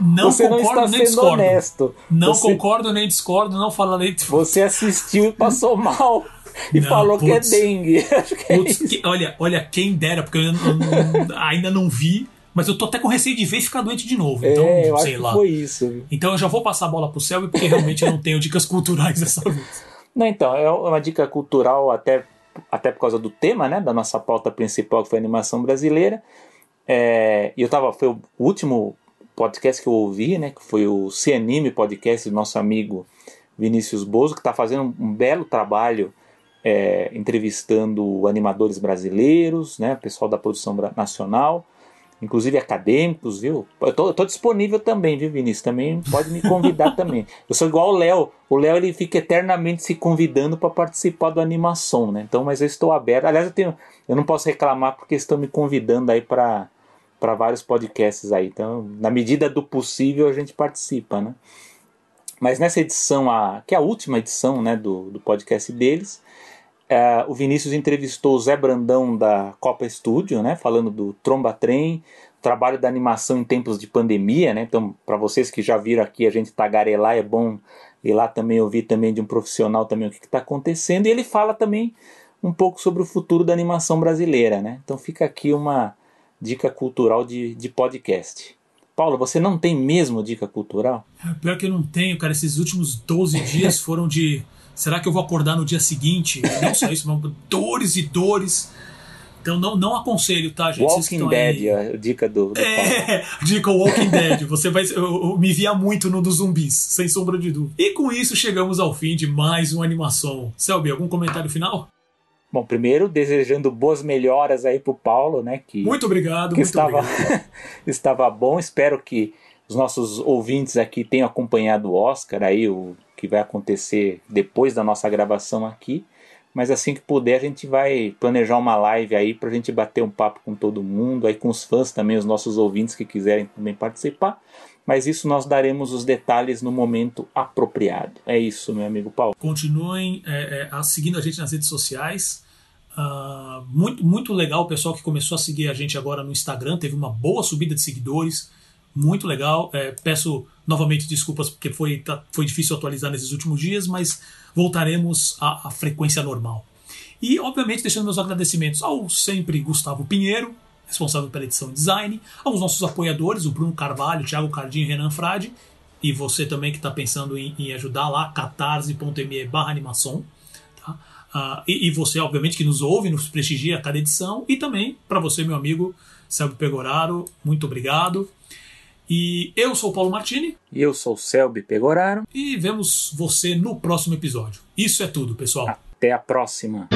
Não você concordo não está nem discordo. Honesto. Não você... concordo nem discordo, não falarei. (laughs) Você assistiu e passou mal. E não, falou putz, que é dengue. Que é que, olha, olha, quem dera, porque eu, eu, eu, ainda não vi. Mas eu tô até com receio de ver e ficar doente de novo. Então, é, eu sei lá. Foi isso. Então eu já vou passar a bola pro céu porque realmente eu não tenho dicas culturais (laughs) dessa vez. Não, então, é uma dica cultural até, até por causa do tema, né? Da nossa pauta principal, que foi animação brasileira. É, e eu tava. Foi o último podcast que eu ouvi, né, que foi o Se Anime Podcast do nosso amigo Vinícius Bozo, que está fazendo um belo trabalho é, entrevistando animadores brasileiros, né, pessoal da produção nacional, inclusive acadêmicos, viu? Eu tô, tô, disponível também, viu, Vinícius? Também pode me convidar (laughs) também. Eu sou igual o Léo. O Léo ele fica eternamente se convidando para participar do animação, né? Então, mas eu estou aberto. Aliás, eu tenho, eu não posso reclamar porque estão me convidando aí para para vários podcasts aí. Então, na medida do possível, a gente participa, né? Mas nessa edição, a, que é a última edição né, do, do podcast deles, é, o Vinícius entrevistou o Zé Brandão da Copa Studio, né, falando do Tromba Trem, trabalho da animação em tempos de pandemia. Né, então, para vocês que já viram aqui a gente tagarelar, é bom ir lá também ouvir também de um profissional também o que está acontecendo. E ele fala também um pouco sobre o futuro da animação brasileira. Né? Então fica aqui uma, dica cultural de, de podcast. Paulo, você não tem mesmo dica cultural? É, pior que eu não tenho, cara. Esses últimos 12 dias (laughs) foram de. Será que eu vou acordar no dia seguinte? (laughs) Não só isso, mas dores e dores. Então não, não aconselho, tá, gente? Walking Dead, aí... a dica do, do É, (laughs) dica Walking Dead. Você vai eu, eu me via muito no dos zumbis, sem sombra de dúvida. E com isso chegamos ao fim de mais uma animação. Selby, algum comentário final? Bom, primeiro desejando boas melhoras aí pro Paulo, né? Que, muito obrigado, que muito estava, obrigado. (laughs) estava bom. Espero que os nossos ouvintes aqui tenham acompanhado o Oscar aí, o que vai acontecer depois da nossa gravação aqui. Mas assim que puder, a gente vai planejar uma live aí pra gente bater um papo com todo mundo, aí com os fãs também, os nossos ouvintes que quiserem também participar. Mas isso nós daremos os detalhes no momento apropriado. É isso, meu amigo Paulo. Continuem é, é, seguindo a gente nas redes sociais. Uh, muito, muito legal o pessoal que começou a seguir a gente agora no Instagram. Teve uma boa subida de seguidores. Muito legal. É, peço novamente desculpas porque foi, tá, foi difícil atualizar nesses últimos dias, mas voltaremos à, à frequência normal. E, obviamente, deixando meus agradecimentos ao sempre Gustavo Pinheiro, responsável pela edição e design, aos nossos apoiadores, o Bruno Carvalho, Thiago Cardinho e Renan Frade, e você também que está pensando em, em, ajudar lá, catarse.me barra animação. Tá? Uh, e, e, você, obviamente, que nos ouve, nos prestigia a cada edição, e também para você, meu amigo Selby Pegoraro, muito obrigado. E eu sou o Paulo Martini. E eu sou o Selby Pegoraro. E vemos você no próximo episódio. Isso é tudo, pessoal. Até a próxima.